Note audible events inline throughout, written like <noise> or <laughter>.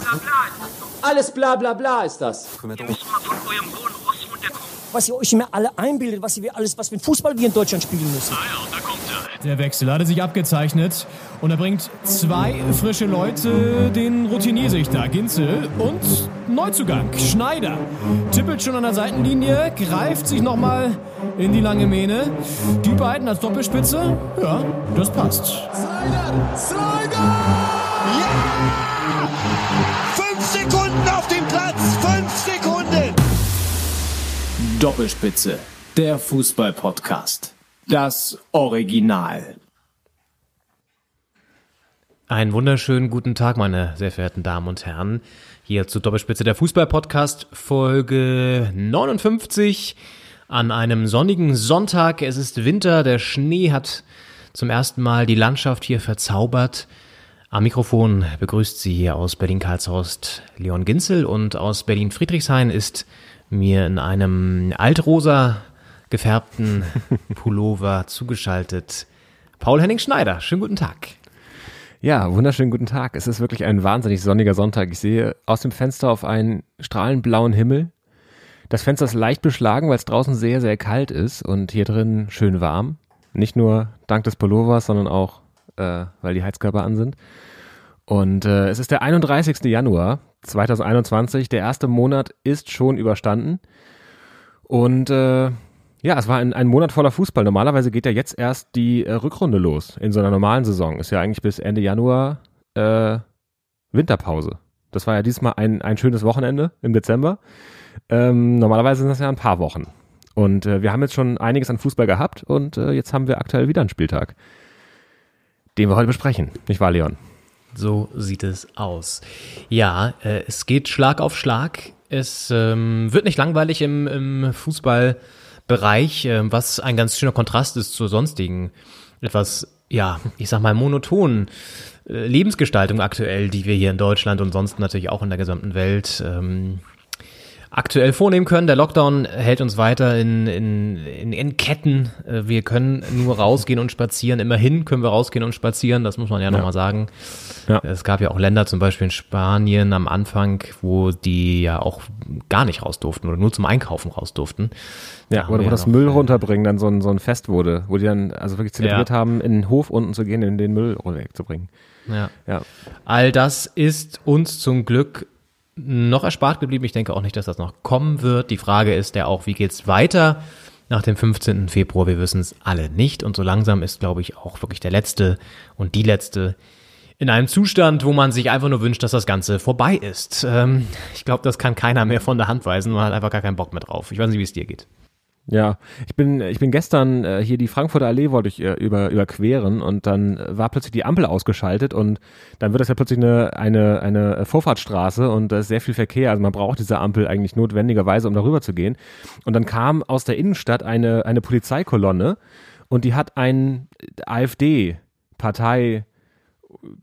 bla bla ist das doch. Alles bla bla bla ist das. Ihr müsst mal von eurem hohen Ross runterkommen. was ihr euch immer alle einbildet, was ihr alles, was mit Fußball wir in Deutschland spielen müssen. Ah ja, da kommt er. Der Wechsel hatte sich abgezeichnet und er bringt zwei frische Leute, den Routiniersichter Ginzel und Neuzugang Schneider. Tippelt schon an der Seitenlinie, greift sich nochmal in die lange Mähne. Die beiden als Doppelspitze, ja, das passt. Slider! Slider! Doppelspitze, der Fußball-Podcast. Das Original. Einen wunderschönen guten Tag, meine sehr verehrten Damen und Herren. Hier zu Doppelspitze der Fußball-Podcast, Folge 59 an einem sonnigen Sonntag. Es ist Winter, der Schnee hat zum ersten Mal die Landschaft hier verzaubert. Am Mikrofon begrüßt Sie hier aus Berlin-Karlshorst Leon Ginzel und aus Berlin-Friedrichshain ist mir in einem altrosa gefärbten <laughs> Pullover zugeschaltet Paul Henning Schneider. Schönen guten Tag. Ja, wunderschönen guten Tag. Es ist wirklich ein wahnsinnig sonniger Sonntag. Ich sehe aus dem Fenster auf einen strahlend blauen Himmel. Das Fenster ist leicht beschlagen, weil es draußen sehr, sehr kalt ist und hier drin schön warm. Nicht nur dank des Pullovers, sondern auch, äh, weil die Heizkörper an sind. Und äh, es ist der 31. Januar 2021. Der erste Monat ist schon überstanden. Und äh, ja, es war ein, ein Monat voller Fußball. Normalerweise geht ja jetzt erst die äh, Rückrunde los in so einer normalen Saison. Ist ja eigentlich bis Ende Januar äh, Winterpause. Das war ja diesmal ein, ein schönes Wochenende im Dezember. Ähm, normalerweise sind das ja ein paar Wochen. Und äh, wir haben jetzt schon einiges an Fußball gehabt und äh, jetzt haben wir aktuell wieder einen Spieltag, den wir heute besprechen. Nicht wahr, Leon? So sieht es aus. Ja, äh, es geht Schlag auf Schlag. Es ähm, wird nicht langweilig im, im Fußballbereich, äh, was ein ganz schöner Kontrast ist zur sonstigen, etwas, ja, ich sag mal, monotonen äh, Lebensgestaltung aktuell, die wir hier in Deutschland und sonst natürlich auch in der gesamten Welt ähm, aktuell vornehmen können. Der Lockdown hält uns weiter in, in, in, in Ketten. Äh, Wir können nur rausgehen und spazieren. Immerhin können wir rausgehen und spazieren, das muss man ja, ja. nochmal sagen. Ja. Es gab ja auch Länder, zum Beispiel in Spanien am Anfang, wo die ja auch gar nicht raus durften oder nur zum Einkaufen raus durften. Ja, oder wo ja das Müll runterbringen dann so ein, so ein Fest wurde, wo die dann also wirklich zelebriert ja. haben, in den Hof unten zu gehen, in den Müll wegzubringen. Ja. ja. All das ist uns zum Glück noch erspart geblieben. Ich denke auch nicht, dass das noch kommen wird. Die Frage ist ja auch, wie geht's weiter nach dem 15. Februar? Wir wissen es alle nicht. Und so langsam ist, glaube ich, auch wirklich der letzte und die letzte in einem Zustand, wo man sich einfach nur wünscht, dass das Ganze vorbei ist. Ähm, ich glaube, das kann keiner mehr von der Hand weisen. Man hat einfach gar keinen Bock mehr drauf. Ich weiß nicht, wie es dir geht. Ja, ich bin, ich bin gestern äh, hier die Frankfurter Allee wollte ich äh, über, überqueren und dann war plötzlich die Ampel ausgeschaltet und dann wird das ja plötzlich eine, eine, eine Vorfahrtsstraße und da ist sehr viel Verkehr. Also man braucht diese Ampel eigentlich notwendigerweise, um darüber zu gehen. Und dann kam aus der Innenstadt eine, eine Polizeikolonne und die hat einen AfD-Partei,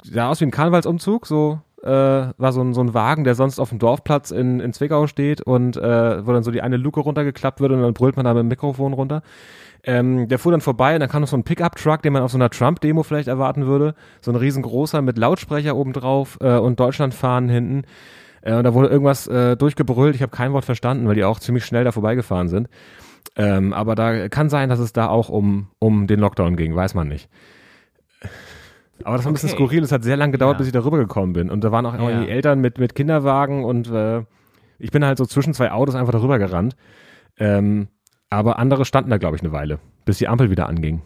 sah aus wie ein Karnevalsumzug, so äh, war so ein, so ein Wagen, der sonst auf dem Dorfplatz in, in Zwickau steht und äh, wo dann so die eine Luke runtergeklappt wird und dann brüllt man da mit dem Mikrofon runter. Ähm, der fuhr dann vorbei und dann kam noch so ein Pickup-Truck, den man auf so einer Trump-Demo vielleicht erwarten würde. So ein riesengroßer mit Lautsprecher obendrauf äh, und Deutschlandfahnen hinten. Äh, und da wurde irgendwas äh, durchgebrüllt. Ich habe kein Wort verstanden, weil die auch ziemlich schnell da vorbeigefahren sind. Ähm, aber da kann sein, dass es da auch um, um den Lockdown ging, weiß man nicht. Aber das war ein bisschen Okay. skurril. Es hat sehr lange gedauert, Ja. bis ich da rübergekommen bin. Und da waren auch Ja. irgendwie Eltern mit, mit Kinderwagen und äh, ich bin halt so zwischen zwei Autos einfach darüber gerannt. Ähm, aber andere standen da, glaube ich, eine Weile, bis die Ampel wieder anging.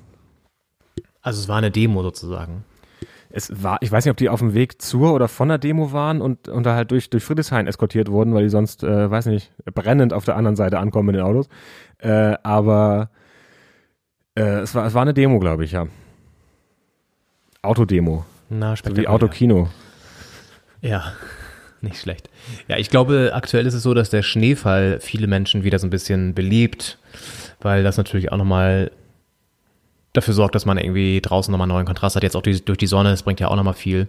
Also es war eine Demo sozusagen. Es war, ich weiß nicht, ob die auf dem Weg zur oder von der Demo waren und, und da halt durch, durch Friedrichshain eskortiert wurden, weil die sonst, äh, weiß nicht, brennend auf der anderen Seite ankommen mit den Autos. Äh, aber äh, es, war, es war eine Demo, glaube ich, ja. Autodemo. Na, So wie. Autokino. Ja, <laughs> nicht schlecht. Ja, ich glaube, aktuell ist es so, dass der Schneefall viele Menschen wieder so ein bisschen belebt, weil das natürlich auch nochmal dafür sorgt, dass man irgendwie draußen nochmal einen neuen Kontrast hat. Jetzt auch durch die Sonne, das bringt ja auch nochmal viel.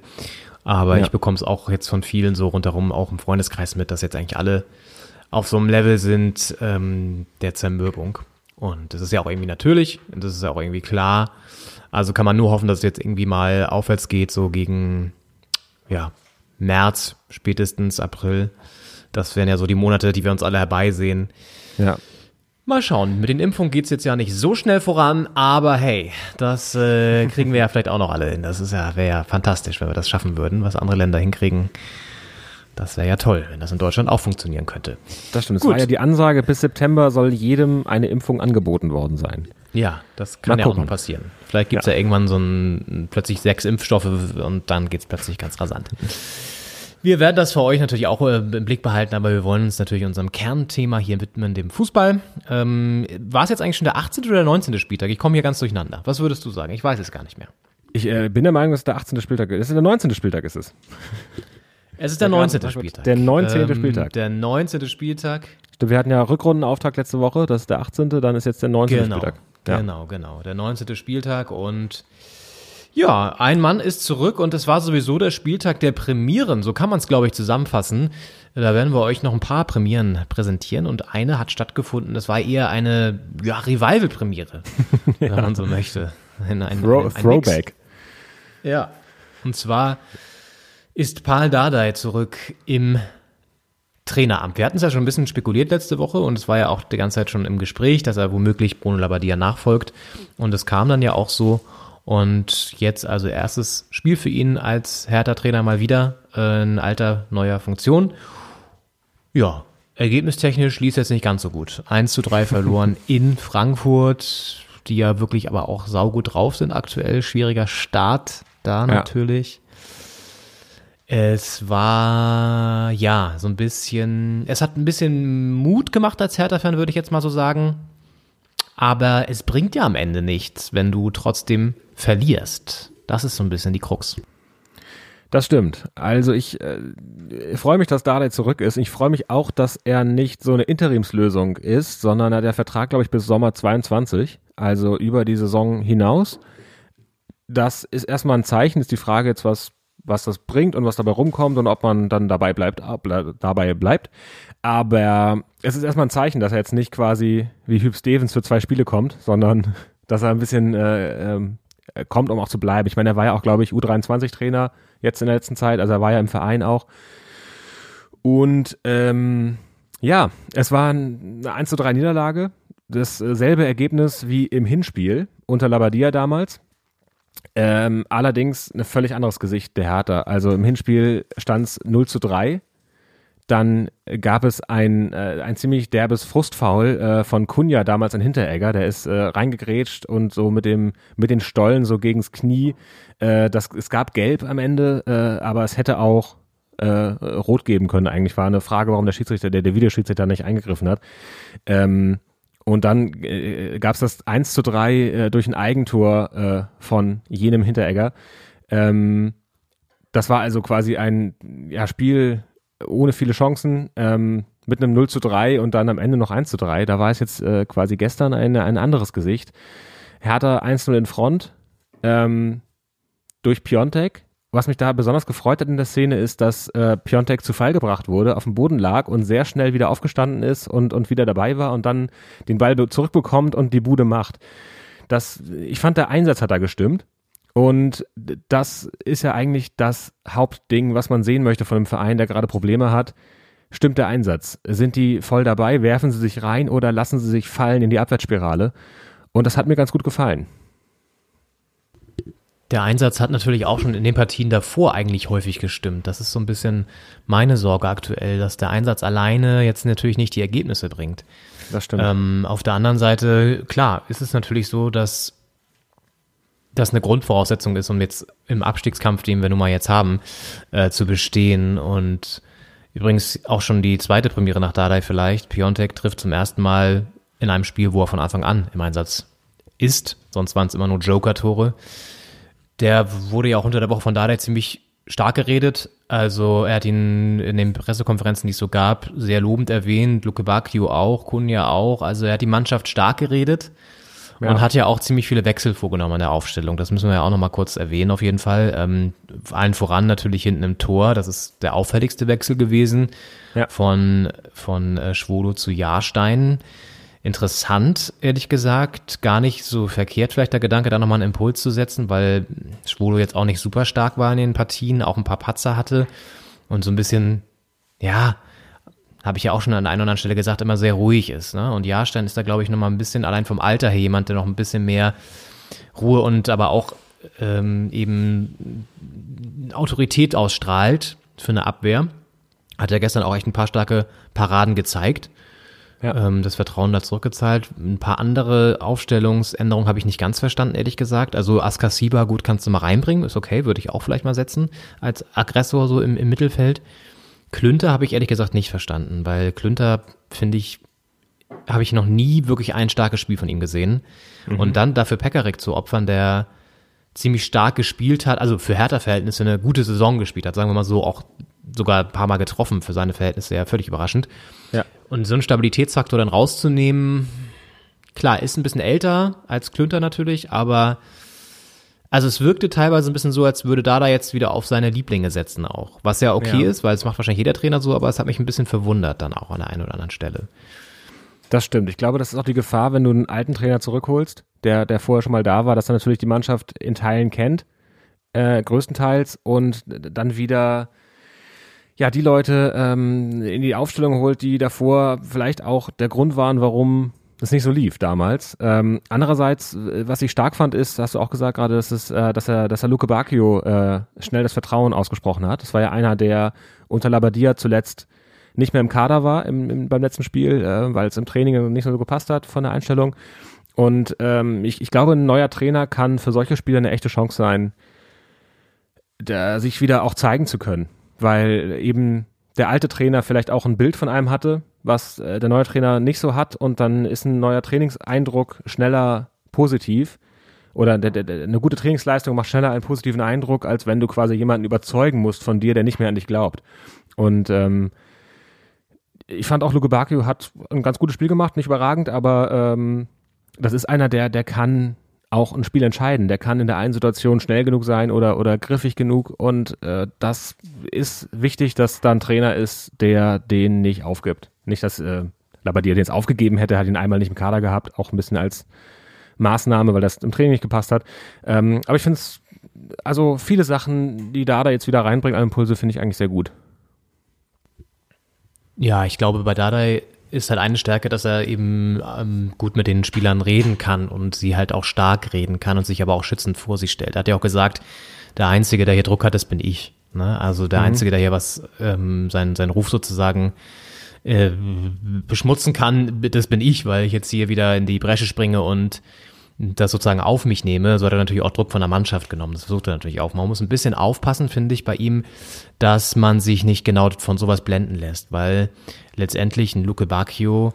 Aber Ja. ich bekomme es auch jetzt von vielen so rundherum, auch im Freundeskreis mit, dass jetzt eigentlich alle auf so einem Level sind ähm, der Zermürbung. Und das ist ja auch irgendwie natürlich, und das ist ja auch irgendwie klar. Also kann man nur hoffen, dass es jetzt irgendwie mal aufwärts geht, so gegen ja, März, spätestens April. Das wären ja so die Monate, die wir uns alle herbeisehen. Ja. Mal schauen. Mit den Impfungen geht's jetzt ja nicht so schnell voran, aber hey, das äh, kriegen wir ja vielleicht auch noch alle hin. Das ist ja, wäre ja fantastisch, wenn wir das schaffen würden, was andere Länder hinkriegen. Das wäre ja toll, wenn das in Deutschland auch funktionieren könnte. Das stimmt. Es Gut. war ja die Ansage, bis September soll jedem eine Impfung angeboten worden sein. Ja, das kann Mal ja auch noch passieren. Vielleicht gibt's ja. irgendwann so ein plötzlich sechs Impfstoffe und dann geht's plötzlich ganz rasant. Wir werden das für euch natürlich auch äh, im Blick behalten, aber wir wollen uns natürlich unserem Kernthema hier widmen, dem Fußball. Ähm, War es jetzt eigentlich schon der 18. oder der 19. Spieltag? Ich komme hier ganz durcheinander. Was würdest du sagen? Ich weiß es gar nicht mehr. Ich äh, bin der Meinung, dass es der 18. Spieltag ist. Es ist der 19. Spieltag ist es. Es ist der Der 19. Garten- Spieltag. der 19. Spieltag. Der 19. Spieltag. Stimmt, wir hatten ja Rückrundenauftakt letzte Woche, das ist der 18., dann ist jetzt der 19. Genau, Spieltag. Ja. genau, genau. Der 19. Spieltag und ja, ein Mann ist zurück und es war sowieso der Spieltag der Premieren. So kann man es, glaube ich, zusammenfassen. Da werden wir euch noch ein paar Premieren präsentieren und eine hat stattgefunden. Das war eher eine ja, Revival-Premiere, <laughs> wenn man so möchte. Ein, ein, Throw, ein- ein Throwback. Mix. Ja. Und zwar ist Paul Dardai zurück im Traineramt. Wir hatten es ja schon ein bisschen spekuliert letzte Woche und es war ja auch die ganze Zeit schon im Gespräch, dass er womöglich Bruno Labbadia nachfolgt. Und es kam dann ja auch so. Und jetzt also erstes Spiel für ihn als Hertha-Trainer mal wieder äh, in alter, neuer Funktion. Ja, ergebnistechnisch lief es jetzt nicht ganz so gut. 1 zu 3 verloren <laughs> in Frankfurt, die ja wirklich aber auch saugut drauf sind aktuell. Schwieriger Start da natürlich. Es war, ja, so ein bisschen, es hat ein bisschen Mut gemacht als Hertha-Fan, würde ich jetzt mal so sagen. Aber es bringt ja am Ende nichts, wenn du trotzdem verlierst. Das ist so ein bisschen die Krux. Das stimmt. Also ich äh, freue mich, dass Dardai zurück ist. Ich freue mich auch, dass er nicht so eine Interimslösung ist, sondern der Vertrag, glaube ich, bis Sommer 22, also über die Saison hinaus. Das ist erstmal ein Zeichen, ist die Frage jetzt, was, was das bringt und was dabei rumkommt und ob man dann dabei bleibt, ble- dabei bleibt. Aber es ist erstmal ein Zeichen, dass er jetzt nicht quasi wie Hugh Stevens für zwei Spiele kommt, sondern <laughs> dass er ein bisschen äh, ähm, äh, kommt, um auch zu bleiben. Ich meine, er war ja auch, glaube ich, U23-Trainer jetzt in der letzten Zeit, also er war ja im Verein auch. Und ähm, ja, es war ein- eine 1 zu 3 Niederlage. Dasselbe Ergebnis wie im Hinspiel unter Labadia damals. Ähm, allerdings ein völlig anderes Gesicht der Hertha. Also im Hinspiel stand es 0 zu 3. Dann gab es ein, äh, ein ziemlich derbes Frustfoul äh, von Kunja damals an Hinteregger. Der ist äh, reingegrätscht und so mit, dem, mit den Stollen so gegens Knie. Äh, das, es gab Gelb am Ende, äh, aber es hätte auch äh, rot geben können. Eigentlich war eine Frage, warum der Schiedsrichter, der, der Videoschiedsrichter nicht eingegriffen hat. Ähm, und dann äh, gab es das 1 zu 3 äh, durch ein Eigentor äh, von jenem Hinteregger. Ähm, das war also quasi ein ja, Spiel ohne viele Chancen, ähm, mit einem 0 zu 3 und dann am Ende noch 1 zu 3. Da war es jetzt äh, quasi gestern ein, ein anderes Gesicht. Hertha 1-0 in Front ähm, durch Piontek. Was mich da besonders gefreut hat in der Szene ist, dass äh, Piontek zu Fall gebracht wurde, auf dem Boden lag und sehr schnell wieder aufgestanden ist und, und wieder dabei war und dann den Ball be- zurückbekommt und die Bude macht. Das, ich fand, der Einsatz hat da gestimmt. Und das ist ja eigentlich das Hauptding, was man sehen möchte von einem Verein, der gerade Probleme hat. Stimmt der Einsatz? Sind die voll dabei? Werfen sie sich rein oder lassen sie sich fallen in die Abwärtsspirale? Und das hat mir ganz gut gefallen. Der Einsatz hat natürlich auch schon in den Partien davor eigentlich häufig gestimmt. Das ist so ein bisschen meine Sorge aktuell, dass der Einsatz alleine jetzt natürlich nicht die Ergebnisse bringt. Das stimmt. Ähm, auf der anderen Seite, klar, ist es natürlich so, dass das eine Grundvoraussetzung ist, um jetzt im Abstiegskampf, den wir nun mal jetzt haben, äh, zu bestehen. Und übrigens auch schon die zweite Premiere nach Dardai vielleicht. Piontek trifft zum ersten Mal in einem Spiel, wo er von Anfang an im Einsatz ist. Sonst waren es immer nur Joker-Tore. Der wurde ja auch unter der Woche von Dardai ziemlich stark geredet. Also er hat ihn in den Pressekonferenzen, die es so gab, sehr lobend erwähnt. Luke Bakio auch, Kunja auch. Also er hat die Mannschaft stark geredet und hat ja auch ziemlich viele Wechsel vorgenommen an der Aufstellung. Das müssen wir ja auch nochmal kurz erwähnen auf jeden Fall. Ähm, allen voran natürlich hinten im Tor. Das ist der auffälligste Wechsel gewesen Ja. von, von äh, Schwolo zu Jahrstein. Interessant, ehrlich gesagt. Gar nicht so verkehrt vielleicht der Gedanke, da nochmal einen Impuls zu setzen, weil Schwolo jetzt auch nicht super stark war in den Partien, auch ein paar Patzer hatte. und so ein bisschen, ja, habe ich ja auch schon an einer oder anderen Stelle gesagt, immer sehr ruhig ist. Ne? Und Jahrstein ist da, glaube ich, nochmal ein bisschen allein vom Alter her jemand, der noch ein bisschen mehr Ruhe und aber auch ähm, eben Autorität ausstrahlt für eine Abwehr. Hat er gestern auch echt ein paar starke Paraden gezeigt. Ja. Ähm, das Vertrauen da zurückgezahlt. Ein paar andere Aufstellungsänderungen habe ich nicht ganz verstanden, ehrlich gesagt. Also Askasiba, gut, kannst du mal reinbringen, ist okay, würde ich auch vielleicht mal setzen als Aggressor so im, im Mittelfeld. Klünter habe ich ehrlich gesagt nicht verstanden, weil Klünter, finde ich, habe ich noch nie wirklich ein starkes Spiel von ihm gesehen. Und dann dafür Pekarik zu opfern, der ziemlich stark gespielt hat, also für Hertha-Verhältnisse eine gute Saison gespielt hat, sagen wir mal so, auch sogar ein paar Mal getroffen für seine Verhältnisse, ja, völlig überraschend. Ja. Und so einen Stabilitätsfaktor dann rauszunehmen, klar, ist ein bisschen älter als Klünter natürlich, aber also es wirkte teilweise ein bisschen so, als würde Dada jetzt wieder auf seine Lieblinge setzen auch. Was ja okay Ja. ist, weil es macht wahrscheinlich jeder Trainer so, aber es hat mich ein bisschen verwundert dann auch an der einen oder anderen Stelle. Das stimmt. Ich glaube, das ist auch die Gefahr, wenn du einen alten Trainer zurückholst, der, der vorher schon mal da war, dass er natürlich die Mannschaft in Teilen kennt, äh, größtenteils, und dann wieder ja die Leute ähm, in die Aufstellung holt, die davor vielleicht auch der Grund waren, warum das nicht so lief damals. Ähm, andererseits, äh, was ich stark fand, ist, hast du auch gesagt gerade, dass, es, äh, dass er, dass er Luke Bacchio äh, schnell das Vertrauen ausgesprochen hat. Das war ja einer, der unter Labadia zuletzt nicht mehr im Kader war im, im, beim letzten Spiel, äh, weil es im Training nicht so gepasst hat von der Einstellung. Und ähm, ich, ich glaube, ein neuer Trainer kann für solche Spieler eine echte Chance sein, da, sich wieder auch zeigen zu können, weil eben der alte Trainer vielleicht auch ein Bild von einem hatte, was äh, der neue Trainer nicht so hat und dann ist ein neuer Trainingseindruck schneller positiv oder der, der, der, eine gute Trainingsleistung macht schneller einen positiven Eindruck, als wenn du quasi jemanden überzeugen musst von dir, der nicht mehr an dich glaubt. Und ähm, ich fand auch Luke Bacchio hat ein ganz gutes Spiel gemacht, nicht überragend, aber ähm, das ist einer, der, der kann auch ein Spiel entscheiden. Der kann in der einen Situation schnell genug sein oder, oder griffig genug und äh, das ist wichtig, dass da ein Trainer ist, der den nicht aufgibt. Nicht, dass äh, Labadier den jetzt aufgegeben hätte, hat ihn einmal nicht im Kader gehabt, auch ein bisschen als Maßnahme, weil das im Training nicht gepasst hat. Ähm, aber ich finde es, also viele Sachen, die Dada jetzt wieder reinbringt an Impulse, finde ich eigentlich sehr gut. Ja, ich glaube, bei Dardai ist halt eine Stärke, dass er eben ähm, gut mit den Spielern reden kann und sie halt auch stark reden kann und sich aber auch schützend vor sie stellt. Er hat ja auch gesagt, der Einzige, der hier Druck hat, das bin ich. Ne? Also der Einzige, der hier was, ähm, sein, sein Ruf sozusagen äh, beschmutzen kann, das bin ich, weil ich jetzt hier wieder in die Bresche springe und das sozusagen auf mich nehme, so hat er natürlich auch Druck von der Mannschaft genommen. Das versucht er natürlich auch. Man muss ein bisschen aufpassen, finde ich, bei ihm, dass man sich nicht genau von sowas blenden lässt, weil letztendlich ein Luke Bacchio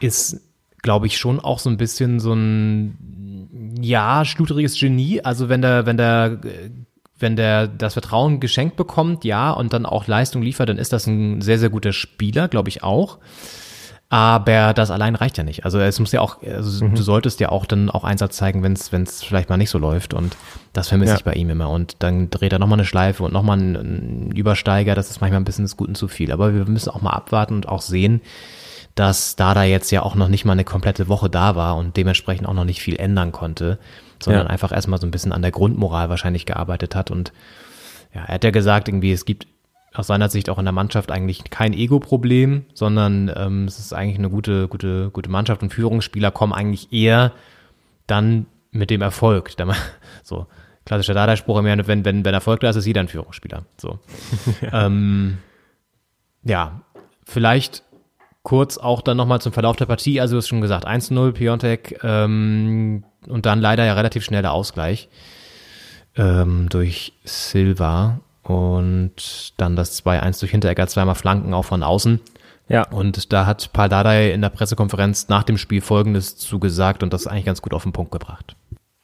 ist, glaube ich, schon auch so ein bisschen so ein, ja, schludriges Genie. Also wenn der, wenn der, wenn der das Vertrauen geschenkt bekommt, ja, und dann auch Leistung liefert, dann ist das ein sehr, sehr guter Spieler, glaube ich auch. Aber das allein reicht ja nicht. Also es muss ja auch, also du solltest ja auch dann auch Einsatz zeigen, wenn es wenn es vielleicht mal nicht so läuft. Und das vermisse Ja. ich bei ihm immer. Und dann dreht er nochmal eine Schleife und nochmal einen, einen Übersteiger. Das ist manchmal ein bisschen des Guten zu viel. Aber wir müssen auch mal abwarten und auch sehen, dass Dada jetzt ja auch noch nicht mal eine komplette Woche da war und dementsprechend auch noch nicht viel ändern konnte, sondern Ja. einfach erstmal so ein bisschen an der Grundmoral wahrscheinlich gearbeitet hat. Und ja, er hat ja gesagt, irgendwie, es gibt aus seiner Sicht auch in der Mannschaft eigentlich kein Ego-Problem, sondern ähm, es ist eigentlich eine gute, gute, gute Mannschaft und Führungsspieler kommen eigentlich eher dann mit dem Erfolg. <laughs> So, klassischer Dada-Spruch immer, wenn, wenn, wenn Erfolg da ist, ist jeder ein Führungsspieler. So. <laughs> ähm, ja, vielleicht kurz auch dann nochmal zum Verlauf der Partie. Also du hast schon gesagt, 1-0 Piontek ähm, und dann leider ja relativ schnell der Ausgleich ähm, durch Silva und dann das 2-1 durch Hinteregger, zweimal Flanken auch von außen. Ja, Und da hat Paul Dardai in der Pressekonferenz nach dem Spiel Folgendes zugesagt und das eigentlich ganz gut auf den Punkt gebracht.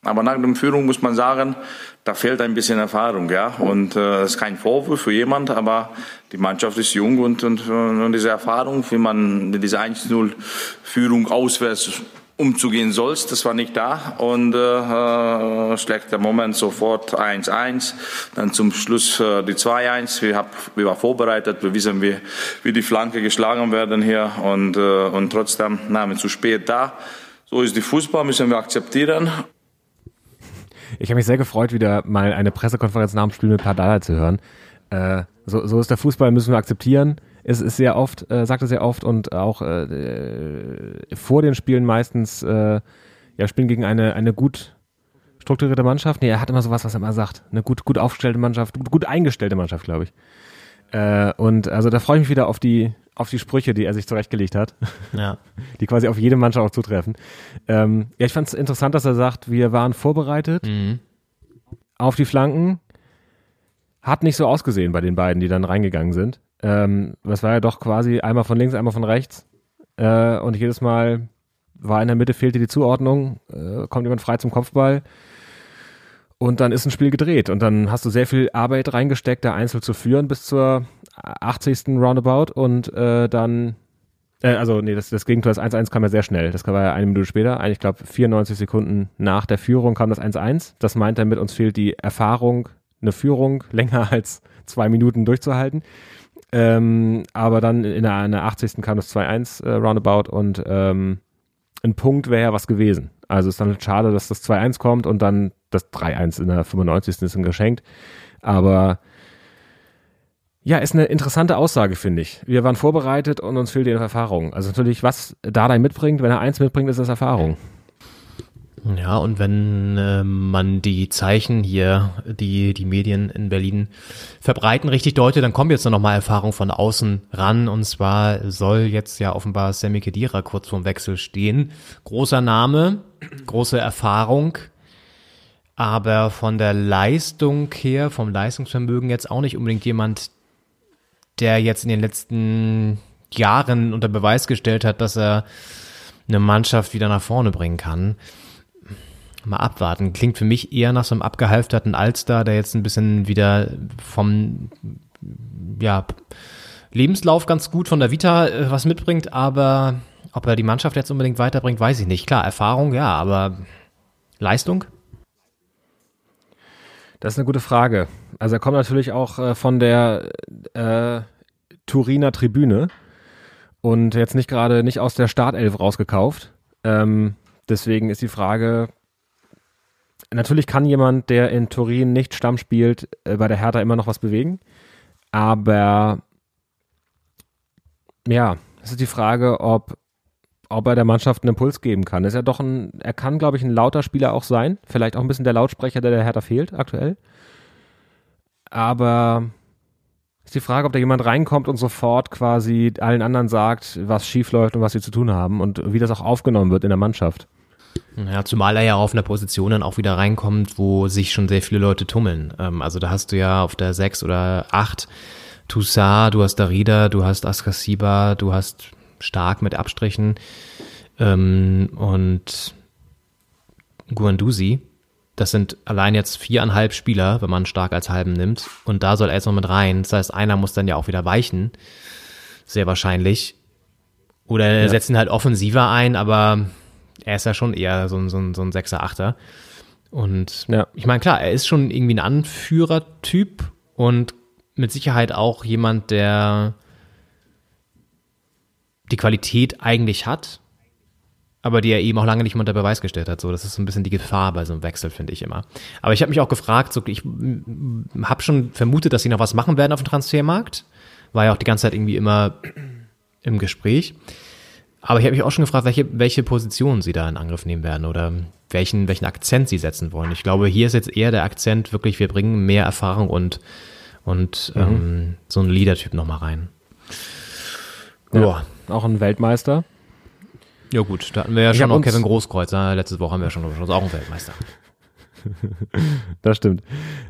Aber nach der Führung muss man sagen, da fehlt ein bisschen Erfahrung, ja. Und äh, das ist kein Vorwurf für jemand, aber die Mannschaft ist jung und, und, und diese Erfahrung, wie man mit dieser 1-0-Führung auswärts umzugehen soll, das war nicht da. Und äh, schlechter Moment sofort 1-1, dann zum Schluss äh, die 2-1. Wir, wir waren vorbereitet, wir wissen, wie, wie die Flanke geschlagen werden hier und, äh, und trotzdem nahmen zu spät da. So ist die Fußball, müssen wir akzeptieren. Ich habe mich sehr gefreut, wieder mal eine Pressekonferenz nach dem Spiel mit Pardada zu hören. Äh, So, so ist der Fußball, müssen wir akzeptieren. Es ist sehr oft, äh, sagt er sehr oft und auch äh, äh, vor den Spielen meistens, äh, ja, spielen gegen eine, eine gut strukturierte Mannschaft. Nee, er hat immer sowas, was er immer sagt. Eine gut, gut aufgestellte Mannschaft, gut, gut eingestellte Mannschaft, glaube ich. Äh, und also da freue ich mich wieder auf die, auf die Sprüche, die er sich zurechtgelegt hat. <laughs> Ja. Die quasi auf jede Mannschaft auch zutreffen. Ähm, ja, ich fand es interessant, dass er sagt, wir waren vorbereitet Mhm. auf die Flanken. Hat nicht so ausgesehen bei den beiden, die dann reingegangen sind. Ähm, das war ja doch quasi einmal von links, einmal von rechts. Äh, und jedes Mal war in der Mitte, fehlte die Zuordnung, äh, kommt jemand frei zum Kopfball. Und dann ist ein Spiel gedreht. Und dann hast du sehr viel Arbeit reingesteckt, da einzeln zu führen bis zur 80. Roundabout. Und äh, dann, äh, also nee, das, das Gegentor, das 1-1 kam ja sehr schnell. Das war ja eine Minute später. Eigentlich, ich glaube, 94 Sekunden nach der Führung kam das 1-1. Das meint damit, uns fehlt die Erfahrung, eine Führung länger als zwei Minuten durchzuhalten. Ähm, aber dann in der, in der 80. kam das 2-1 äh, Roundabout und ähm, ein Punkt wäre ja was gewesen. Also ist dann halt schade, dass das 2-1 kommt und dann das 3-1 in der 95. ist ein Geschenk. Aber ja, ist eine interessante Aussage, finde ich. Wir waren vorbereitet und uns fehlt die Erfahrung. Also natürlich, was Dardai mitbringt, wenn er eins mitbringt, ist das Erfahrung. Ja, und wenn äh, man die Zeichen hier, die die Medien in Berlin verbreiten, richtig deutet, dann kommt jetzt noch mal Erfahrung von außen ran. Und zwar soll jetzt ja offenbar Sammy Kedira kurz vorm Wechsel stehen. Großer Name, große Erfahrung, aber von der Leistung her, vom Leistungsvermögen jetzt auch nicht unbedingt jemand, der jetzt in den letzten Jahren unter Beweis gestellt hat, dass er eine Mannschaft wieder nach vorne bringen kann mal abwarten. Klingt für mich eher nach so einem abgehalfterten Alster, der jetzt ein bisschen wieder vom ja, Lebenslauf ganz gut von der Vita äh, was mitbringt, aber ob er die Mannschaft jetzt unbedingt weiterbringt, weiß ich nicht. Klar, Erfahrung, ja, aber Leistung? Das ist eine gute Frage. Also er kommt natürlich auch äh, von der äh, Turiner Tribüne und jetzt nicht gerade nicht aus der Startelf rausgekauft. Ähm, deswegen ist die Frage, natürlich kann jemand, der in Turin nicht Stamm spielt, äh, bei der Hertha immer noch was bewegen. Aber ja, es ist die Frage, ob, ob er der Mannschaft einen Impuls geben kann. Ist ja doch ein, er kann, glaube ich, ein lauter Spieler auch sein. Vielleicht auch ein bisschen der Lautsprecher, der der Hertha fehlt aktuell. Aber ist die Frage, ob da jemand reinkommt und sofort quasi allen anderen sagt, was schief läuft und was sie zu tun haben und wie das auch aufgenommen wird in der Mannschaft. Ja, zumal er ja auf einer Position dann auch wieder reinkommt, wo sich schon sehr viele Leute tummeln. Ähm, also da hast du ja auf der 6 oder 8 Toussaint, du hast Darida, du hast Askasiba, du hast Stark mit Abstrichen ähm, und Guandusi. Das sind allein jetzt viereinhalb Spieler, wenn man Stark als halben nimmt. Und da soll er jetzt noch mit rein. Das heißt, einer muss dann ja auch wieder weichen. Sehr wahrscheinlich. Oder er Ja. setzt ihn halt offensiver ein, aber er ist ja schon eher so ein, so ein, so ein Sechser, Achter. Und Ja. ich meine, klar, er ist schon irgendwie ein Anführertyp und mit Sicherheit auch jemand, der die Qualität eigentlich hat, aber die er eben auch lange nicht mehr unter Beweis gestellt hat. So, das ist so ein bisschen die Gefahr bei so einem Wechsel, finde ich immer. Aber ich habe mich auch gefragt, so, ich habe schon vermutet, dass sie noch was machen werden auf dem Transfermarkt. War ja auch die ganze Zeit irgendwie immer im Gespräch. Aber ich habe mich auch schon gefragt, welche, welche Position sie da in Angriff nehmen werden oder welchen, welchen Akzent sie setzen wollen. Ich glaube, hier ist jetzt eher der Akzent wirklich, wir bringen mehr Erfahrung und, und ähm, so einen Leader-Typ nochmal rein. Ja. Auch ein Weltmeister. ja, gut, da hatten wir ja Ich schon noch uns- Kevin Großkreuz. Letzte Woche haben wir schon, schon auch einen Weltmeister. Das stimmt.